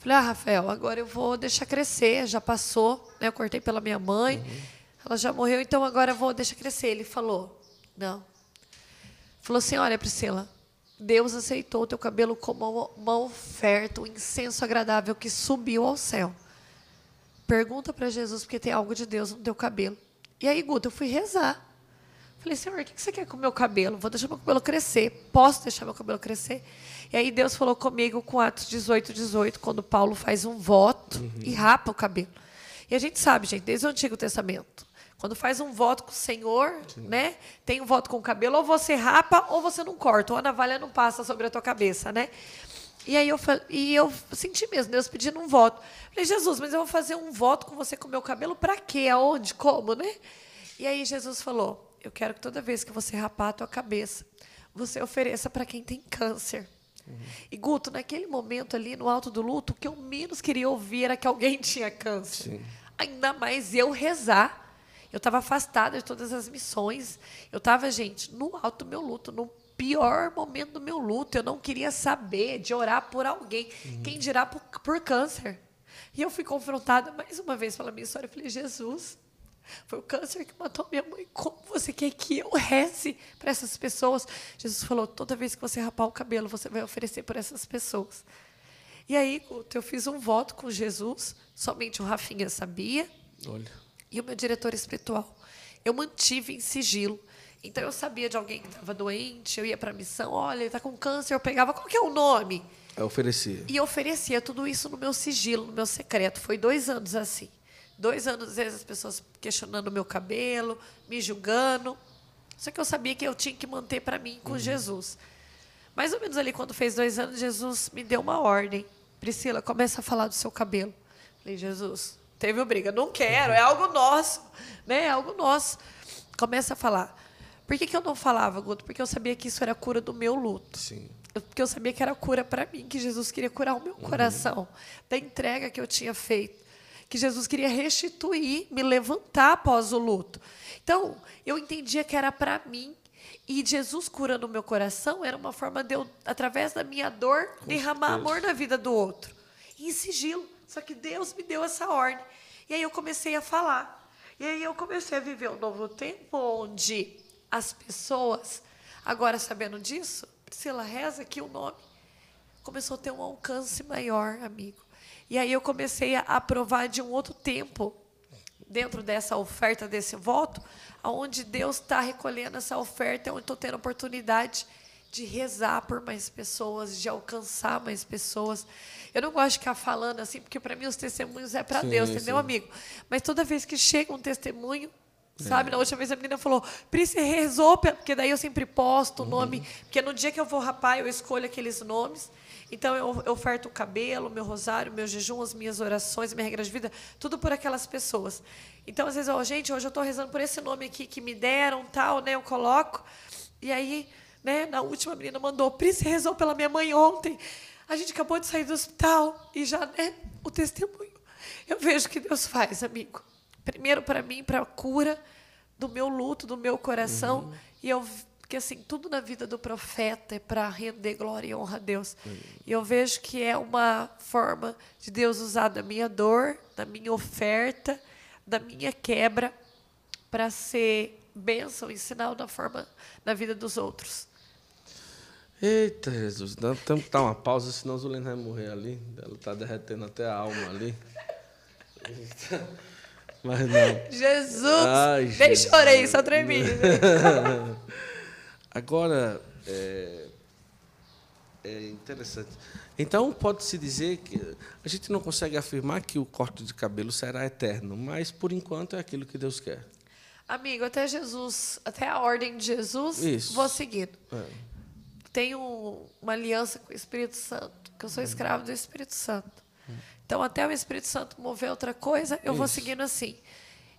S2: Falei, ah, Rafael, agora eu vou deixar crescer, já passou, né? Eu cortei pela minha mãe, uhum. ela já morreu, então agora eu vou deixar crescer. Ele falou, não. Falou assim, olha, Priscila, Deus aceitou o teu cabelo como uma oferta, um incenso agradável que subiu ao céu. Pergunta para Jesus porque tem algo de Deus no teu cabelo. E aí, Guta, eu fui rezar. Falei, Senhor, o que você quer com o meu cabelo? Vou deixar meu cabelo crescer. Posso deixar meu cabelo crescer? E aí Deus falou comigo com Atos 18, 18, quando Paulo faz um voto uhum. e rapa o cabelo. E a gente sabe, gente, desde o Antigo Testamento, quando faz um voto com o Senhor, Sim. né? Tem um voto com o cabelo, ou você rapa ou você não corta, ou a navalha não passa sobre a tua cabeça, né? E aí eu, e eu senti mesmo, Deus pedindo um voto. Falei, Jesus, mas eu vou fazer um voto com você com o meu cabelo para quê? Aonde? Como, né? E aí Jesus falou: eu quero que toda vez que você rapar a tua cabeça, você ofereça para quem tem câncer. Uhum. E Guto, naquele momento ali no alto do luto, o que eu menos queria ouvir era que alguém tinha câncer. Sim. Ainda mais eu rezar. Eu estava afastada de todas as missões. Eu estava, gente, no alto do meu luto, no pior momento do meu luto. Eu não queria saber de orar por alguém. Uhum. Quem dirá por, por câncer? E eu fui confrontada mais uma vez pela minha história. Eu falei, Jesus, foi o câncer que matou minha mãe. Como você quer que eu reze para essas pessoas? Jesus falou: toda vez que você rapar o cabelo, você vai oferecer por essas pessoas. E aí, eu fiz um voto com Jesus, somente o Rafinha sabia. Olha. E o meu diretor espiritual. Eu mantive em sigilo. Então eu sabia de alguém que estava doente, eu ia para a missão, olha, ele está com câncer, eu pegava, qual que é o nome?
S1: Eu oferecia.
S2: E eu oferecia tudo isso no meu sigilo, no meu secreto. Foi dois anos assim. Dois anos, às vezes, as pessoas questionando o meu cabelo, me julgando. Só que eu sabia que eu tinha que manter para mim com uhum. Jesus. Mais ou menos ali, quando fez dois anos, Jesus me deu uma ordem. Priscila, começa a falar do seu cabelo. Falei, Jesus, teve uma briga. Não quero, é algo nosso. Né? É algo nosso. Começa a falar. Por que, que eu não falava, Guto? Porque eu sabia que isso era a cura do meu luto. Sim. Porque eu sabia que era cura para mim, que Jesus queria curar o meu uhum. coração, da entrega que eu tinha feito que Jesus queria restituir, me levantar após o luto. Então, eu entendia que era para mim e Jesus curando o meu coração era uma forma de eu, através da minha dor, Com derramar certeza. amor na vida do outro. em sigilo. Só que Deus me deu essa ordem. E aí eu comecei a falar. E aí eu comecei a viver um novo tempo onde as pessoas, agora sabendo disso, Priscila, reza aqui o nome, começou a ter um alcance maior, amigo. E aí eu comecei a provar de um outro tempo, dentro dessa oferta, desse voto, onde Deus está recolhendo essa oferta, onde estou tendo oportunidade de rezar por mais pessoas, de alcançar mais pessoas. Eu não gosto de ficar falando assim, porque para mim os testemunhos é para Deus, entendeu, sim. amigo? Mas toda vez que chega um testemunho, Sabe, é. na última vez a menina falou, Pri, você rezou, porque daí eu sempre posto o nome, uhum. porque no dia que eu vou rapar, eu escolho aqueles nomes. Então eu, eu oferto o cabelo, meu rosário, meu jejum, as minhas orações, minha regra de vida, tudo por aquelas pessoas. Então, às vezes, oh, gente, hoje eu estou rezando por esse nome aqui que me deram, tal, né? Eu coloco. E aí, né? Na última, a menina mandou, Pri, você rezou pela minha mãe ontem. A gente acabou de sair do hospital e já, né? O testemunho. Eu vejo o que Deus faz, amigo. Primeiro para mim, para a cura do meu luto, do meu coração. Uhum. E eu porque assim, tudo na vida do profeta é para render glória e honra a Deus. Uhum. E eu vejo que é uma forma de Deus usar da minha dor, da minha oferta, da minha quebra, para ser bênção e sinal da forma na vida dos outros.
S1: Eita, Jesus, temos que dar uma pausa, senão o Zulene vai morrer ali. Ela está derretendo até a alma ali. Mas não.
S2: Jesus! Ai, Nem Jesus. chorei, só tremi.
S1: Agora, é, é interessante. Então, pode-se dizer que a gente não consegue afirmar que o corte de cabelo será eterno, mas, por enquanto, é aquilo que Deus quer.
S2: Amigo, até Jesus, até a ordem de Jesus, Isso. vou seguindo. É. Tenho uma aliança com o Espírito Santo, que eu sou escravo do Espírito Santo. Então, até o Espírito Santo mover outra coisa, eu Isso. vou seguindo assim.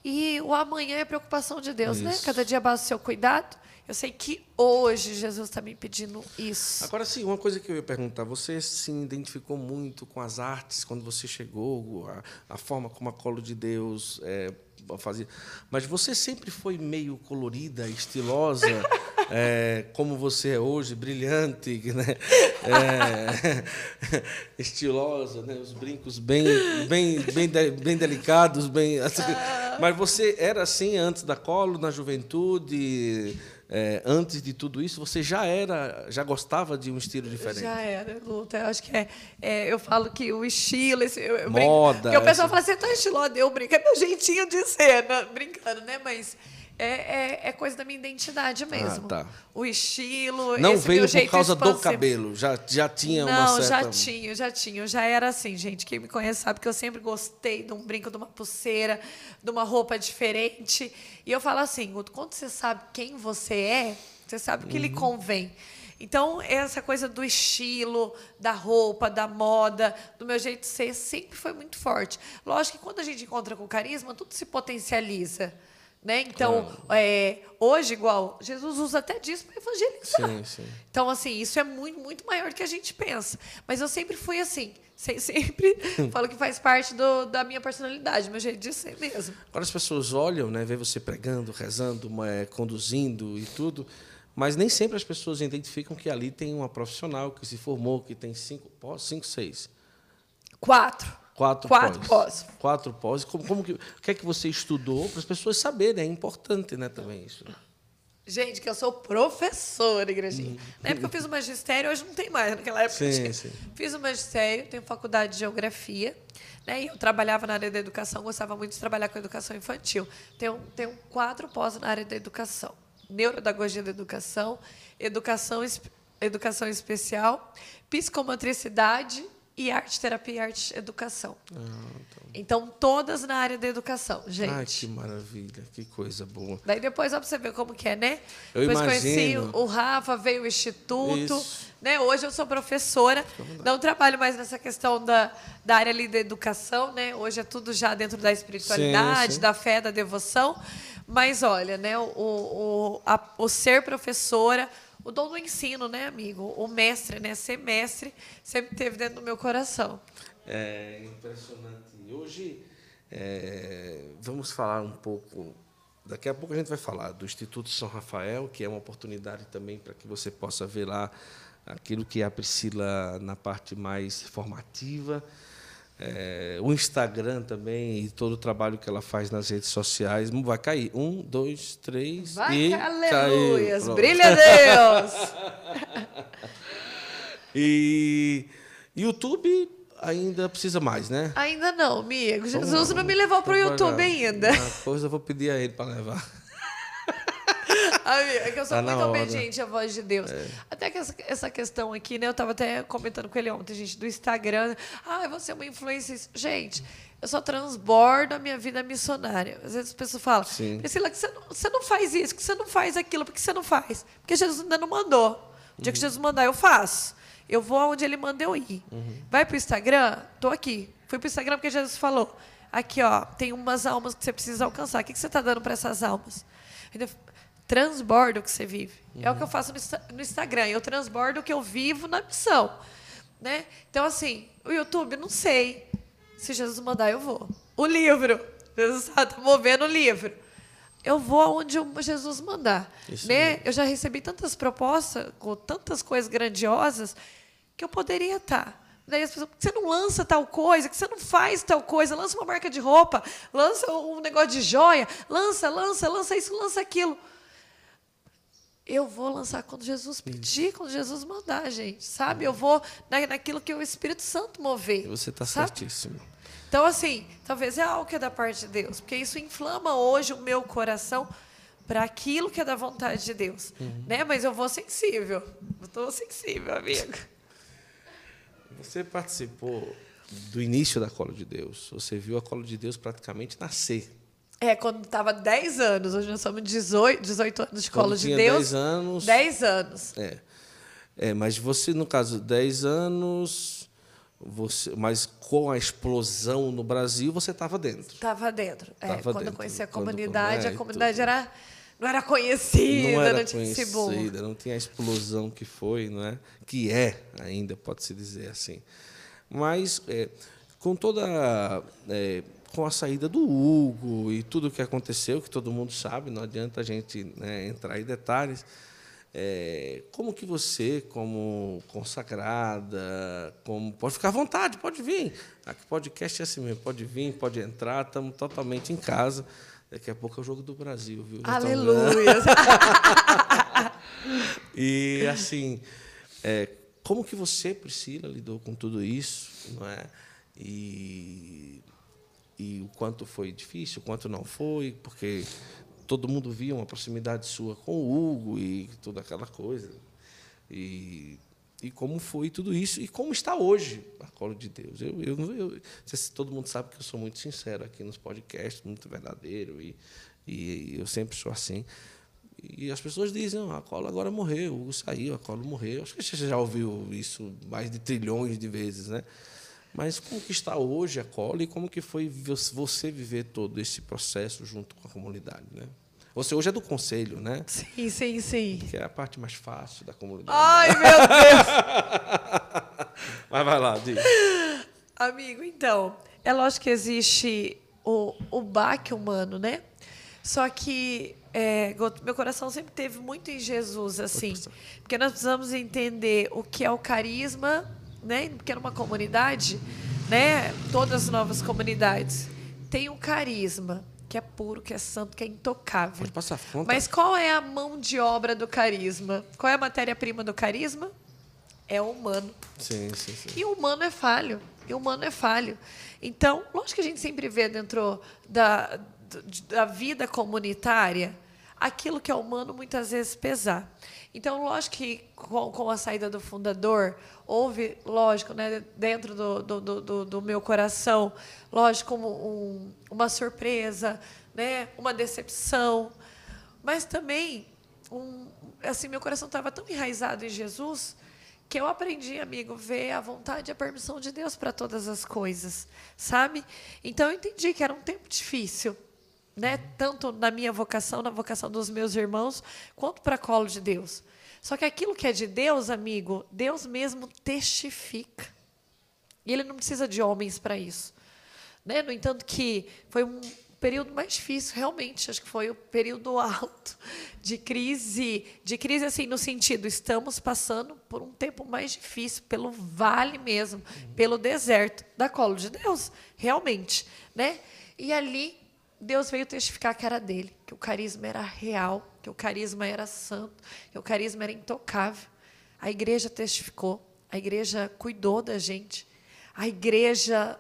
S2: E o amanhã é preocupação de Deus, né? Isso. né? Cada dia basta o seu cuidado. Eu sei que hoje Jesus está me pedindo isso.
S1: Agora, sim, uma coisa que eu ia perguntar: você se identificou muito com as artes quando você chegou, a, a forma como a Colo de Deus é, fazia. Mas você sempre foi meio colorida, estilosa, é, como você é hoje, brilhante, né? É, estilosa, né? os brincos bem, bem, bem, bem delicados, bem. Assim, mas você era assim antes da Colo, na juventude? É, antes de tudo isso, você já era, já gostava de um estilo diferente?
S2: Já era, Luta. Eu acho que é, é eu falo que o estilo, esse, eu, eu
S1: moda.
S2: Porque o pessoal essa... fala, você é tão estiloso, eu brinco, é meu jeitinho de ser, né? brincando, né? Mas é, é, é, coisa da minha identidade ah, mesmo. Ah, tá. O estilo.
S1: Não veio por causa do cabelo, já, já tinha
S2: Não,
S1: uma
S2: certa. Não, já tinha, já tinha. Já era assim, gente. Quem me conhece sabe que eu sempre gostei de um brinco, de uma pulseira, de uma roupa diferente. E eu falo assim: quando você sabe quem você é, você sabe o que uhum. lhe convém. Então, essa coisa do estilo, da roupa, da moda, do meu jeito de ser, sempre foi muito forte. Lógico que quando a gente encontra com carisma, tudo se potencializa. Né? Então, claro. é, hoje, igual, Jesus usa até disso para evangelizar. Sim, sim. Então, assim, isso é muito, muito maior do que a gente pensa. Mas eu sempre fui assim. Sempre falo que faz parte do, da minha personalidade, meu jeito de ser mesmo.
S1: Agora as pessoas olham, né, vê você pregando, rezando, é, conduzindo e tudo, mas nem sempre as pessoas identificam que ali tem uma profissional que se formou, que tem cinco, cinco seis.
S2: Quatro.
S1: Quatro, Quatro pós. pós. Quatro pós. Como, como que, o que é que você estudou para as pessoas saberem? É importante né, também isso.
S2: Gente, que eu sou professora, igrejinha. Uhum. Na época eu fiz o magistério, hoje não tem mais. Naquela época sim. Sim. Fiz o magistério, tenho faculdade de geografia. Né, e eu trabalhava na área da educação, gostava muito de trabalhar com educação infantil. Tenho, tenho quatro pós na área da educação. Neuropedagogia da educação, educação, educação especial, psicomotricidade e arte terapia e arte educação. Ah, então. então. todas na área da educação, gente.
S1: Ai, que maravilha, que coisa boa.
S2: Daí depois, ó, pra você ver como que é, né?
S1: Eu depois
S2: imagino. conheci o Rafa, veio o Instituto. Isso. Né? Hoje eu sou professora, não trabalho mais nessa questão da, da área ali da educação, né? Hoje é tudo já dentro da espiritualidade, sim, sim. da fé, da devoção. Mas olha, né, o, o, a, o ser professora o dom do ensino, né, amigo? O mestre, né? Ser mestre sempre teve dentro do meu coração.
S1: É impressionante. Hoje é, vamos falar um pouco. Daqui a pouco a gente vai falar do Instituto São Rafael, que é uma oportunidade também para que você possa ver lá aquilo que é a Priscila na parte mais formativa é, o Instagram também e todo o trabalho que ela faz nas redes sociais. Vai cair. Um, dois, três
S2: Vai,
S1: e
S2: aleluias, caiu. brilha Deus!
S1: e YouTube ainda precisa mais, né?
S2: Ainda não, amigo. Jesus não me levou para o YouTube ainda.
S1: A coisa eu vou pedir a ele para levar.
S2: é que eu sou tá muito obediente à voz de Deus. É. Até que essa, essa, questão aqui, né? Eu estava até comentando com ele ontem, gente, do Instagram. Ah, você é uma influência. Gente, eu só transbordo a minha vida missionária. Às vezes as pessoas falam, Sim. Priscila, que você não, você não faz isso, que você não faz aquilo, por que você não faz? Porque Jesus ainda não mandou. O dia uhum. que Jesus mandar, eu faço. Eu vou aonde ele manda eu ir. Uhum. Vai para o Instagram? Estou aqui. Fui para o Instagram porque Jesus falou. Aqui, ó, tem umas almas que você precisa alcançar. O que você está dando para essas almas? Transborda o que você vive. Uhum. É o que eu faço no, Instagram. Eu transbordo o que eu vivo na missão. Né? Então, assim, o YouTube, não sei. Se Jesus mandar, eu vou. O livro. Jesus está movendo o livro. Eu vou aonde Jesus mandar. né? Eu já recebi tantas propostas, com tantas coisas grandiosas, que eu poderia estar. Daí as pessoas, você não lança tal coisa, que você não faz tal coisa, lança uma marca de roupa, lança um negócio de joia, lança, lança, lança isso, lança aquilo. Eu vou lançar quando Jesus pedir, quando Jesus mandar, gente, sabe? Eu vou naquilo que o Espírito Santo mover.
S1: Você está certíssimo.
S2: Então, assim, talvez é algo que é da parte de Deus, porque isso inflama hoje o meu coração para aquilo que é da vontade de Deus, uhum. né? Mas eu vou sensível, eu estou sensível, amigo.
S1: Você participou do início da Colo de Deus. Você viu a Colo de Deus praticamente nascer.
S2: É, quando estava 10 anos. Hoje nós somos 18, 18 anos de Colo de Deus.
S1: 10 anos.
S2: 10 anos.
S1: É. é. Mas você, no caso, 10 anos, você, mas com a explosão no Brasil, você estava dentro.
S2: Estava dentro. É, tava quando dentro. eu conheci a comunidade, quando, é, a comunidade era não era conhecida, não, era não tinha conhecida,
S1: não tinha a explosão que foi, não é? Que é ainda pode se dizer assim. Mas é, com toda é, com a saída do Hugo e tudo o que aconteceu, que todo mundo sabe, não adianta a gente né, entrar em detalhes. É, como que você, como consagrada, como pode ficar à vontade, pode vir. Aqui podcast é assim mesmo, pode vir, pode entrar, estamos totalmente em casa. Daqui a pouco é o jogo do Brasil, viu?
S2: Já Aleluia!
S1: e assim, é, como que você, Priscila, lidou com tudo isso, não é? E, e o quanto foi difícil, o quanto não foi, porque todo mundo via uma proximidade sua com o Hugo e toda aquela coisa. E e como foi tudo isso e como está hoje a colo de Deus. Eu, eu, eu, todo mundo sabe que eu sou muito sincero aqui nos podcasts, muito verdadeiro e, e eu sempre sou assim. E as pessoas dizem, ah, a Colo agora morreu, o Hugo saiu, a Colo morreu. Acho que você já ouviu isso mais de trilhões de vezes, né? Mas como que está hoje a Colo e como que foi você viver todo esse processo junto com a comunidade, né? Você hoje é do conselho, né?
S2: Sim, sim, sim.
S1: Que é a parte mais fácil da comunidade.
S2: Ai, meu Deus!
S1: Mas vai lá, diga.
S2: Amigo, então, é lógico que existe o, o baque humano, né? Só que é, meu coração sempre teve muito em Jesus, assim. Porque nós precisamos entender o que é o carisma, né? Porque numa comunidade, né? Todas as novas comunidades têm um carisma que é puro, que é santo, que é intocável.
S1: Pode passar.
S2: Mas qual é a mão de obra do carisma? Qual é a matéria-prima do carisma? É o humano.
S1: Sim, sim, sim.
S2: E o humano é falho. E o humano é falho. Então, lógico que a gente sempre vê dentro da, da vida comunitária aquilo que é humano muitas vezes pesar. Então, lógico que com, com a saída do fundador, houve, lógico, né, dentro do, do, do, do meu coração, lógico, um, uma surpresa, né, uma decepção, mas também, um, assim, meu coração estava tão enraizado em Jesus que eu aprendi, amigo, ver a vontade e a permissão de Deus para todas as coisas, sabe? Então eu entendi que era um tempo difícil, né? Tanto na minha vocação, na vocação dos meus irmãos, quanto para colo de Deus. Só que aquilo que é de Deus, amigo, Deus mesmo testifica. E ele não precisa de homens para isso. Né? No entanto, que foi um período mais difícil, realmente. Acho que foi o período alto de crise. De crise, assim, no sentido, estamos passando por um tempo mais difícil, pelo vale mesmo, pelo deserto da colo de Deus, realmente. Né? E ali Deus veio testificar que era dele, que o carisma era real, que o carisma era santo, que o carisma era intocável. A igreja testificou, a igreja cuidou da gente, a igreja,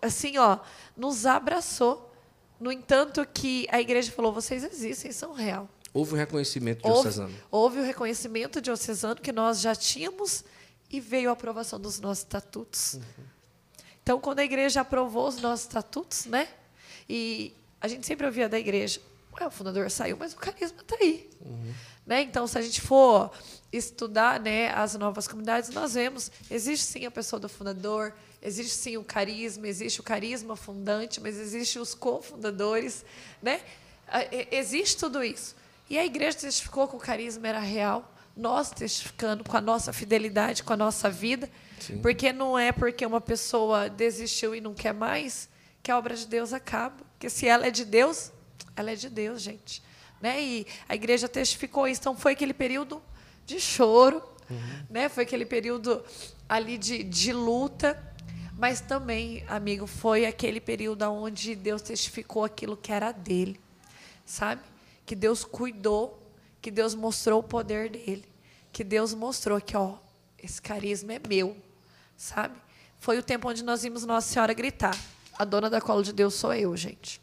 S2: assim, ó, nos abraçou. No entanto, que a igreja falou: vocês existem, são real.
S1: Houve o reconhecimento diocesano.
S2: Houve, houve o reconhecimento diocesano que nós já tínhamos e veio a aprovação dos nossos estatutos. Uhum. Então, quando a igreja aprovou os nossos estatutos, né? E a gente sempre ouvia da igreja, Ué, o fundador saiu, mas o carisma está aí. Uhum. Né? Então, se a gente for estudar né, as novas comunidades, nós vemos, existe sim a pessoa do fundador, existe sim o carisma, existe o carisma fundante, mas existe os cofundadores, né? Existe tudo isso. E a igreja testificou que o carisma era real, nós testificando com a nossa fidelidade, com a nossa vida, Sim. porque não é porque uma pessoa desistiu e não quer mais que a obra de Deus acaba. Porque se ela é de Deus, ela é de Deus, gente. Né? E a igreja testificou isso. Então foi aquele período de choro, uhum. né? foi aquele período ali de, de luta, mas também, amigo, foi aquele período onde Deus testificou aquilo que era dele, sabe? Que Deus cuidou, que Deus mostrou o poder dele, que Deus mostrou que, ó, esse carisma é meu, sabe? Foi o tempo onde nós vimos Nossa Senhora gritar. A dona da cola de Deus sou eu, gente.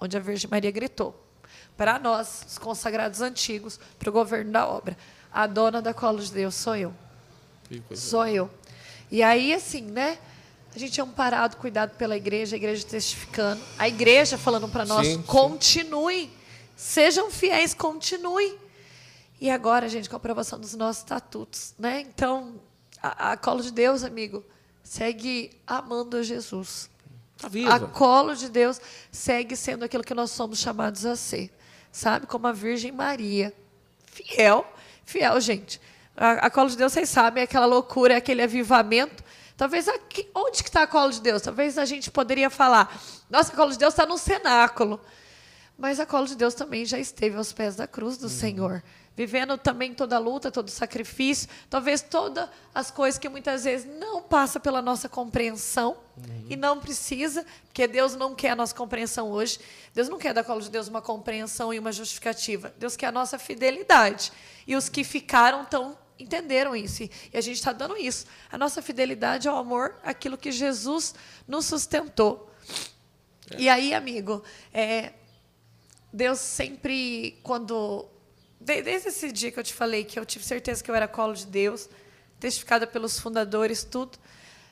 S2: Onde a Virgem Maria gritou. Para nós, os consagrados antigos, para o governo da obra. A dona da cola de Deus sou eu. Sou eu. E aí, assim, né? A gente é um parado, cuidado pela igreja, a igreja testificando. A igreja falando para nós: sim, continue, sim. sejam fiéis, continue. E agora, gente, com a aprovação dos nossos estatutos. Né? Então, a, a colo de Deus, amigo, segue amando a Jesus. Tá viva. A colo de Deus segue sendo aquilo que nós somos chamados a ser. Sabe? Como a Virgem Maria. Fiel. Fiel, gente. A, a colo de Deus, vocês sabem, é aquela loucura, é aquele avivamento Talvez aqui, onde que está a cola de Deus? Talvez a gente poderia falar, nossa, a cola de Deus está no cenáculo. Mas a cola de Deus também já esteve aos pés da cruz do uhum. Senhor, vivendo também toda a luta, todo o sacrifício, talvez todas as coisas que muitas vezes não passa pela nossa compreensão uhum. e não precisa, porque Deus não quer a nossa compreensão hoje. Deus não quer da cola de Deus uma compreensão e uma justificativa. Deus quer a nossa fidelidade. E os que ficaram tão entenderam isso. E a gente está dando isso. A nossa fidelidade ao amor, aquilo que Jesus nos sustentou. É. E aí, amigo, é, Deus sempre, quando. Desde esse dia que eu te falei, que eu tive certeza que eu era colo de Deus, testificada pelos fundadores, tudo.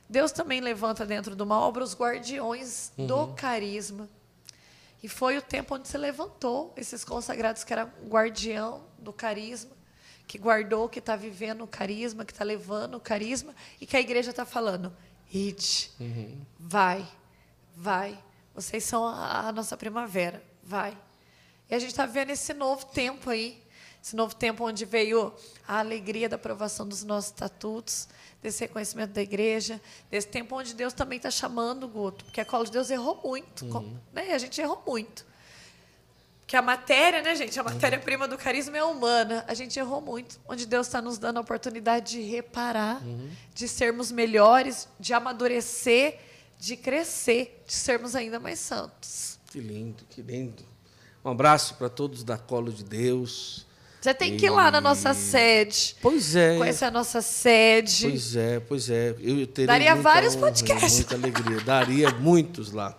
S2: Deus também levanta dentro de uma obra os guardiões uhum. do carisma. E foi o tempo onde se levantou esses consagrados que eram guardião do carisma que guardou, que está vivendo o carisma, que está levando o carisma, e que a igreja está falando: ide, uhum. vai, vai. Vocês são a, a, nossa primavera, vai. E a gente está vendo esse novo tempo aí, esse novo tempo onde veio a alegria da aprovação dos nossos estatutos, desse reconhecimento da igreja, desse tempo onde Deus também está chamando o Guto, porque a cola de Deus errou muito, uhum. né? a gente errou muito que a matéria, né, gente? A matéria-prima do carisma é humana. A gente errou muito. Onde Deus está nos dando a oportunidade de reparar, uhum. de sermos melhores, de amadurecer, de crescer, de sermos ainda mais santos.
S1: Que lindo, que lindo. Um abraço para todos da Colo de Deus.
S2: Você tem que ir lá na nossa sede.
S1: Pois é.
S2: Conhecer a nossa sede.
S1: Pois é, pois é. Eu teria
S2: Daria vários honra, podcasts.
S1: Muita alegria. Daria muitos lá.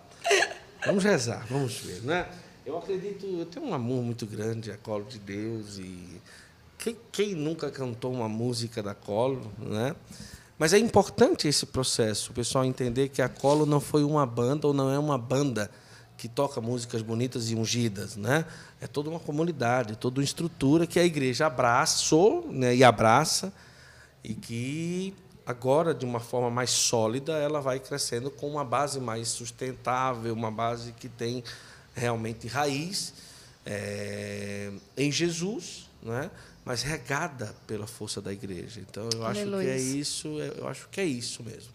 S1: Vamos rezar, vamos ver, né? Eu acredito, eu tenho um amor muito grande a Colo de Deus e quem, quem nunca cantou uma música da Colo, né? Mas é importante esse processo, o pessoal entender que a Colo não foi uma banda ou não é uma banda que toca músicas bonitas e ungidas, né? É toda uma comunidade, toda uma estrutura que a igreja abraçou né, e abraça e que agora de uma forma mais sólida ela vai crescendo com uma base mais sustentável, uma base que tem realmente raiz é, em Jesus, né? mas regada pela força da igreja. Então, eu acho Aleluia. que é isso, eu acho que é isso mesmo.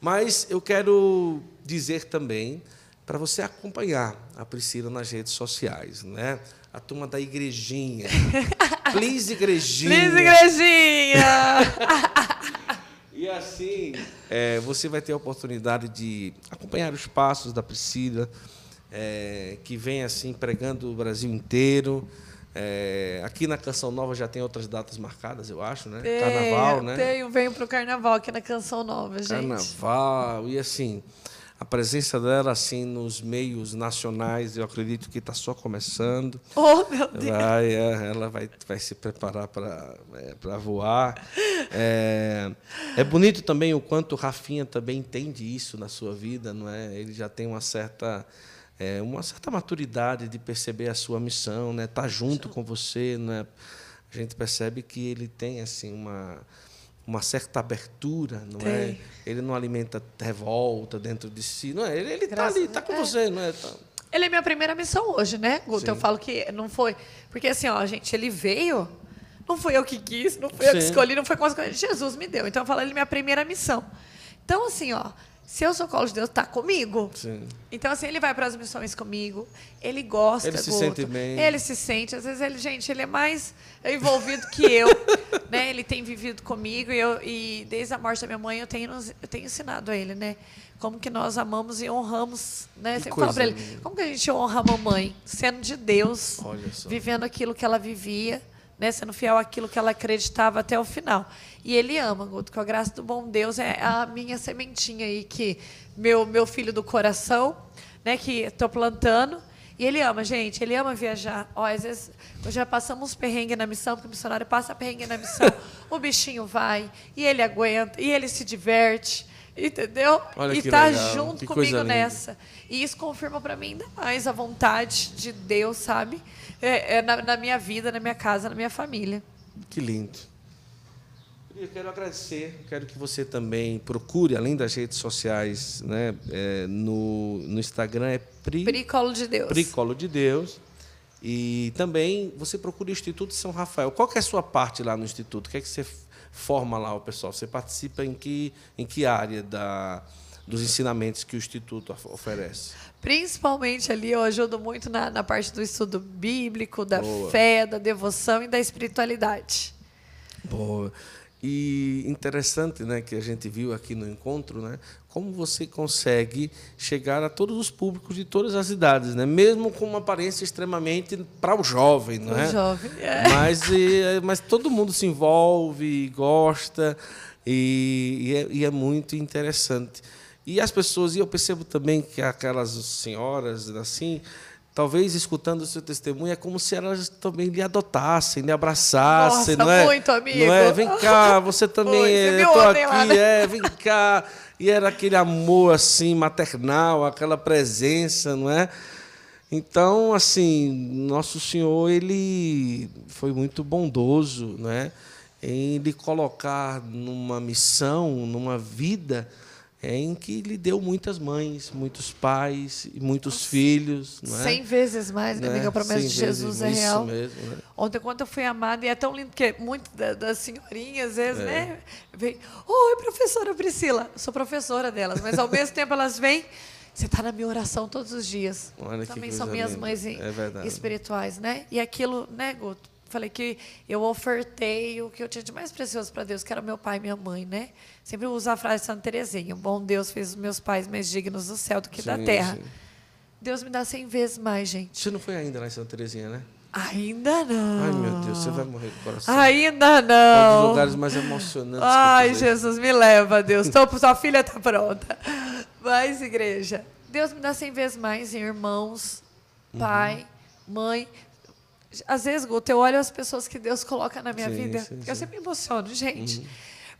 S1: Mas eu quero dizer também para você acompanhar a Priscila nas redes sociais, né? A turma da igrejinha. Please, igrejinha.
S2: Please, igrejinha.
S1: e assim, é, você vai ter a oportunidade de acompanhar os passos da Priscila, é, que vem assim pregando o Brasil inteiro. É, aqui na Canção Nova já tem outras datas marcadas, eu acho, né?
S2: Tem, carnaval, né? Tenho, venho para o Carnaval aqui na Canção Nova, gente.
S1: Carnaval, e assim, a presença dela assim nos meios nacionais, eu acredito que está só começando.
S2: Oh, meu Deus!
S1: Vai, é, ela vai, vai se preparar para é, voar. É, é bonito também o quanto o Rafinha também entende isso na sua vida, não é? Ele já tem uma certa é, uma certa maturidade de perceber a sua missão, né? Estar tá junto com você, né? A gente percebe que ele tem assim uma uma certa abertura, não é? tem. é? Ele não alimenta revolta dentro de si, não é? Ele está ali, está com é. você, não é? Tá.
S2: Ele é minha primeira missão hoje, né, Guto? Sim. Eu falo que não foi. Porque assim, ó, gente, ele veio. Não fui eu que quis, não Sim. eu que escolhi, não foi consequência. Jesus me deu. Então eu falo, ele é minha primeira missão. Então, assim, ó, se eu sou colo de Deus, tá comigo. Sim. Então, assim, ele vai para as missões comigo, ele gosta.
S1: Ele se sente bem.
S2: Ele se sente. Às vezes, ele, gente, ele é mais envolvido que eu. né? Ele tem vivido comigo e, eu, e desde a morte da minha mãe eu tenho, eu tenho ensinado a ele, né? Como que nós amamos e honramos, né? Sempre falo para ele, como que a gente honra a mamãe? Sendo de Deus, vivendo aquilo que ela vivia né, sendo fiel àquilo que ela acreditava até o final. E ele ama, Guto, com a graça do bom Deus, é a minha sementinha aí, que meu, meu filho do coração, né, que estou plantando. E ele ama, gente, ele ama viajar. Ó, às vezes, já passamos perrengue na missão, porque o missionário passa perrengue na missão, o bichinho vai, e ele aguenta, e ele se diverte. Entendeu?
S1: Olha
S2: e
S1: tá
S2: legal. junto que comigo nessa. E isso confirma para mim ainda mais a vontade de Deus, sabe? É, é na, na, minha vida, na minha casa, na minha família.
S1: Que lindo. Eu quero agradecer, quero que você também procure, além das redes sociais, né, é, no, no Instagram é Pri,
S2: Pri Colo de Deus.
S1: Pri Colo de Deus. E também você procura o Instituto São Rafael. Qual é a sua parte lá no Instituto? O que é que você forma lá o pessoal? Você participa em que, em que área da, dos ensinamentos que o Instituto oferece?
S2: Principalmente ali, eu ajudo muito na, na parte do estudo bíblico, da Boa. fé, da devoção e da espiritualidade.
S1: Boa. E interessante, né, que a gente viu aqui no encontro, né, como você consegue chegar a todos os públicos de todas as idades, né, mesmo com uma aparência extremamente para o jovem, não é?
S2: O jovem, é.
S1: Mas, e, mas todo mundo se envolve, gosta e, e, é, e é muito interessante. E as pessoas, e eu percebo também que aquelas senhoras, assim, talvez escutando o seu testemunho, é como se elas também lhe adotassem, lhe abraçassem,
S2: Nossa,
S1: não é?
S2: muito, amigo.
S1: Não é? Vem cá, você também é, eu tô aqui, lá, né? é, vem cá. E era aquele amor assim maternal, aquela presença, não é? Então, assim, nosso Senhor, ele foi muito bondoso, não é? Em lhe colocar numa missão, numa vida é em que lhe deu muitas mães, muitos pais e muitos Nossa. filhos. Não é?
S2: Cem vezes mais, né? amiga, a promessa de Jesus é real.
S1: Mesmo, né?
S2: Ontem, quando eu fui amada, e é tão lindo que muitas das senhorinhas, às vezes, é. né? Vem, oi, professora Priscila. Sou professora delas, mas ao mesmo tempo elas vêm. Você está na minha oração todos os dias.
S1: Olha
S2: Também são minhas
S1: linda.
S2: mães
S1: é
S2: espirituais, né? E aquilo, né, Guto? Falei que eu ofertei o que eu tinha de mais precioso para Deus, que era meu pai e minha mãe, né? Sempre uso a frase de Santa Teresinha: bom Deus fez os meus pais mais dignos do céu do que sim, da terra. Sim. Deus me dá cem vezes mais, gente.
S1: Você não foi ainda lá em Santa Teresinha, né?
S2: Ainda não.
S1: Ai, meu Deus, você vai morrer do coração.
S2: Ainda não.
S1: Um dos lugares mais emocionantes.
S2: Ai, Jesus, me leva, Deus. Tô, sua filha está pronta. Mas, igreja, Deus me dá cem vezes mais em irmãos, pai, uhum. mãe. Às vezes, Guto, eu olho as pessoas que Deus coloca na minha sim, vida. Sim, eu sempre me emociono, gente. Uhum.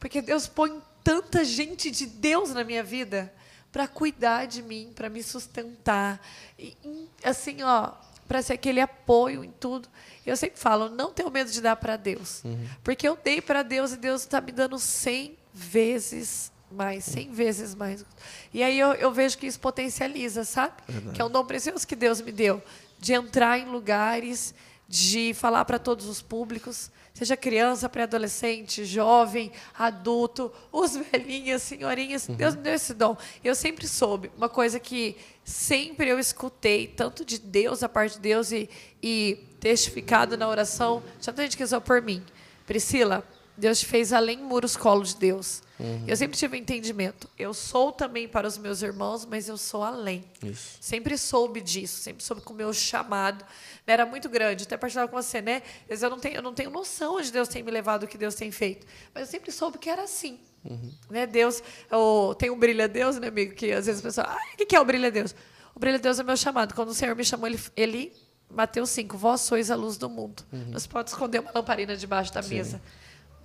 S2: Porque Deus põe tanta gente de Deus na minha vida para cuidar de mim, para me sustentar. E, assim, ó, para ser aquele apoio em tudo. Eu sempre falo, não tenho medo de dar para Deus. Uhum. Porque eu dei para Deus e Deus está me dando cem vezes mais, cem vezes mais. E aí eu, eu, vejo que isso potencializa, sabe? Verdade. Que é um dom precioso que Deus me deu. De entrar em lugares de falar para todos os públicos, seja criança, pré-adolescente, jovem, adulto, os velhinhos, senhorinhas. Uhum. Deus me deu esse dom. Eu sempre soube, uma coisa que sempre eu escutei, tanto de Deus, a parte de Deus, e, e testificado na oração, já tem gente que usou por mim. Priscila, Deus te fez além muros colo de Deus. Uhum. Eu sempre tive entendimento. Eu sou também para os meus irmãos, mas eu sou além.
S1: Isso.
S2: Sempre soube disso, sempre soube que o meu chamado era muito grande. Até partilhava com você, né? Eu não tenho, eu não tenho noção de Deus tem me levado, o que Deus tem feito. Mas eu sempre soube que era assim. Uhum. Né? Deus, oh, tem um brilho a Deus, né, amigo? Que às vezes a pessoa, ah, o que é o brilho a Deus? O brilho a Deus é meu chamado. Quando o Senhor me chamou, ele, ele Mateus 5, vós sois a luz do mundo. Uhum. Se pode esconder uma lamparina debaixo da Sim. mesa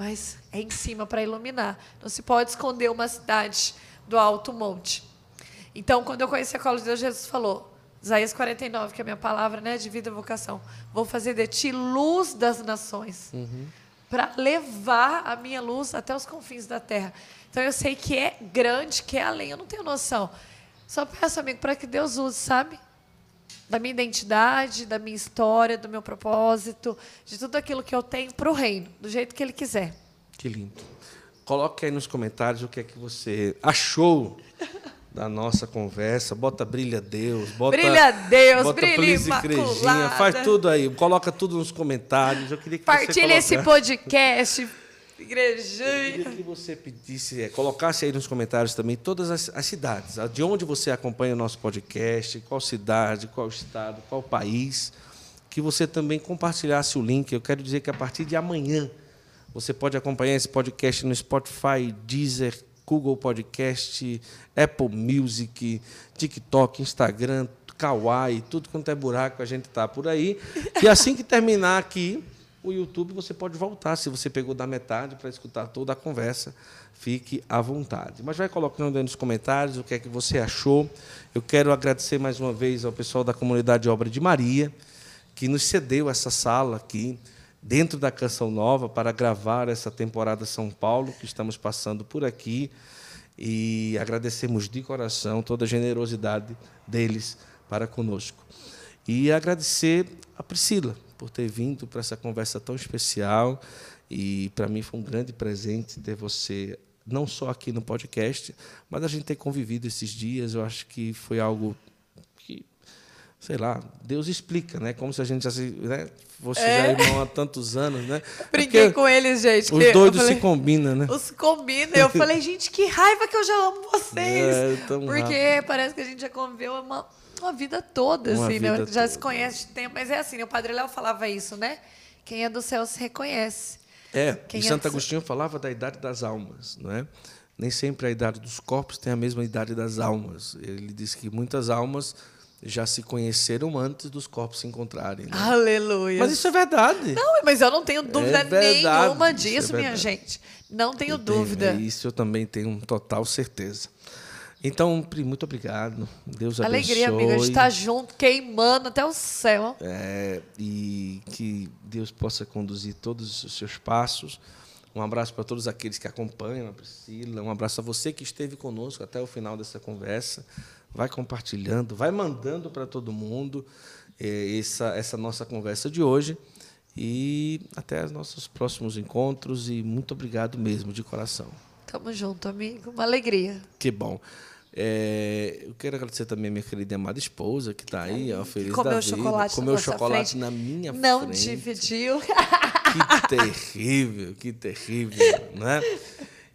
S2: mas é em cima para iluminar. Não se pode esconder uma cidade do alto monte. Então, quando eu conheci a Cola de Deus, Jesus falou, Isaías 49, que é a minha palavra né, de vida e vocação, vou fazer de ti luz das nações, uhum. para levar a minha luz até os confins da terra. Então, eu sei que é grande, que é além, eu não tenho noção. Só peço, amigo, para que Deus use, sabe? Da minha identidade, da minha história, do meu propósito, de tudo aquilo que eu tenho para o reino, do jeito que ele quiser.
S1: Que lindo. Coloque aí nos comentários o que é que você achou da nossa conversa. Bota brilha Deus, bota
S2: brilha Deus,
S1: bota
S2: brilha imaculada.
S1: faz tudo aí, coloca tudo nos comentários. Eu queria que
S2: Partilhe esse podcast. Igrejinha.
S1: Eu queria que você pedisse, é, colocasse aí nos comentários também todas as, as, cidades, de onde você acompanha o nosso podcast, qual cidade, qual estado, qual país, que você também compartilhasse o link. Eu quero dizer que a partir de amanhã você pode acompanhar esse podcast no Spotify, Deezer, Google Podcast, Apple Music, TikTok, Instagram, Kawaii, tudo quanto é buraco, a gente está por aí. E assim que terminar aqui, o YouTube você pode voltar, se você pegou da metade, para escutar toda a conversa, fique à vontade. Mas vai colocando aí nos comentários o que é que você achou. Eu quero agradecer mais uma vez ao pessoal da comunidade Obra de Maria, que nos cedeu essa sala aqui, dentro da Canção Nova, para gravar essa temporada São Paulo, que estamos passando por aqui. E agradecemos de coração toda a generosidade deles para conosco. E agradecer a Priscila, por ter vindo para essa conversa tão especial. E para mim foi um grande presente ter você, não só aqui no podcast, mas a gente ter convivido esses dias. Eu acho que foi algo que, sei lá, Deus explica, né? Como se a gente já se, né? fosse é. já irmão há tantos anos, né?
S2: Brinquei Porque com eles, gente.
S1: Os doidos falei, se combinam, né?
S2: Os combinam. Eu falei, gente, que raiva que eu já amo vocês. É, Porque rápido. parece que a gente já conviveu uma uma vida toda, uma assim, né? vida né? Já toda. se conhece de tempo. Mas é assim, né? o Padre Léo falava isso, né? Quem é do céu se reconhece.
S1: É, Quem e é Santo Agostinho falava da idade das almas, não é? Nem sempre a idade dos corpos tem a mesma idade das almas. Ele diz que muitas almas já se conheceram antes dos corpos se encontrarem. Né?
S2: Aleluia.
S1: Mas isso é verdade.
S2: Não, mas eu não tenho dúvida é verdade, nenhuma é disso, é minha gente. Não tenho eu dúvida.
S1: Tenho, isso eu também tenho total certeza. Então, Pri, muito obrigado. Deus abençoe.
S2: Alegria, amiga, de estar junto, queimando até o céu.
S1: É, e que Deus possa conduzir todos os seus passos. Um abraço para todos aqueles que acompanham a Priscila. Um abraço a você que esteve conosco até o final dessa conversa. Vai compartilhando, vai mandando para todo mundo é, essa, essa nossa conversa de hoje. E até os nossos próximos encontros. E muito obrigado mesmo, de coração.
S2: Tamo junto, amigo. Uma alegria.
S1: Que bom. É, eu quero agradecer também a minha querida e amada esposa, que está aí, ó, feliz
S2: Comeu
S1: da
S2: chocolate
S1: vida. Comeu chocolate frente. na minha
S2: Não
S1: frente.
S2: Não dividiu.
S1: Que terrível, que terrível, né?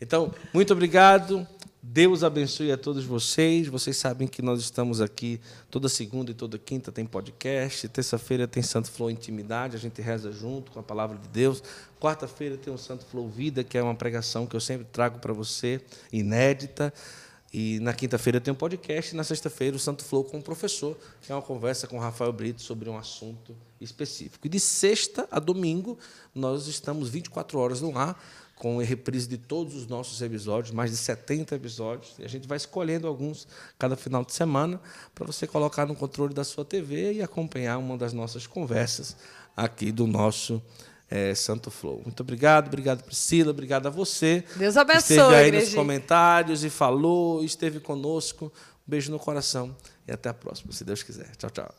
S1: Então, muito obrigado. Deus abençoe a todos vocês. Vocês sabem que nós estamos aqui toda segunda e toda quinta tem podcast. Terça-feira tem Santo Flow Intimidade, a gente reza junto com a palavra de Deus. Quarta-feira tem o Santo Flow Vida, que é uma pregação que eu sempre trago para você, inédita. E na quinta-feira tem um podcast, e na sexta-feira o Santo Flow com o professor, é uma conversa com o Rafael Brito sobre um assunto específico. E de sexta a domingo, nós estamos 24 horas no ar, com reprise de todos os nossos episódios, mais de 70 episódios, e a gente vai escolhendo alguns cada final de semana para você colocar no controle da sua TV e acompanhar uma das nossas conversas aqui do nosso é, Santo Flow. Muito obrigado, obrigado Priscila, obrigado a você.
S2: Deus abençoe.
S1: Esteve aí
S2: igreja.
S1: nos comentários e falou, esteve conosco. Um beijo no coração e até a próxima, se Deus quiser. Tchau, tchau.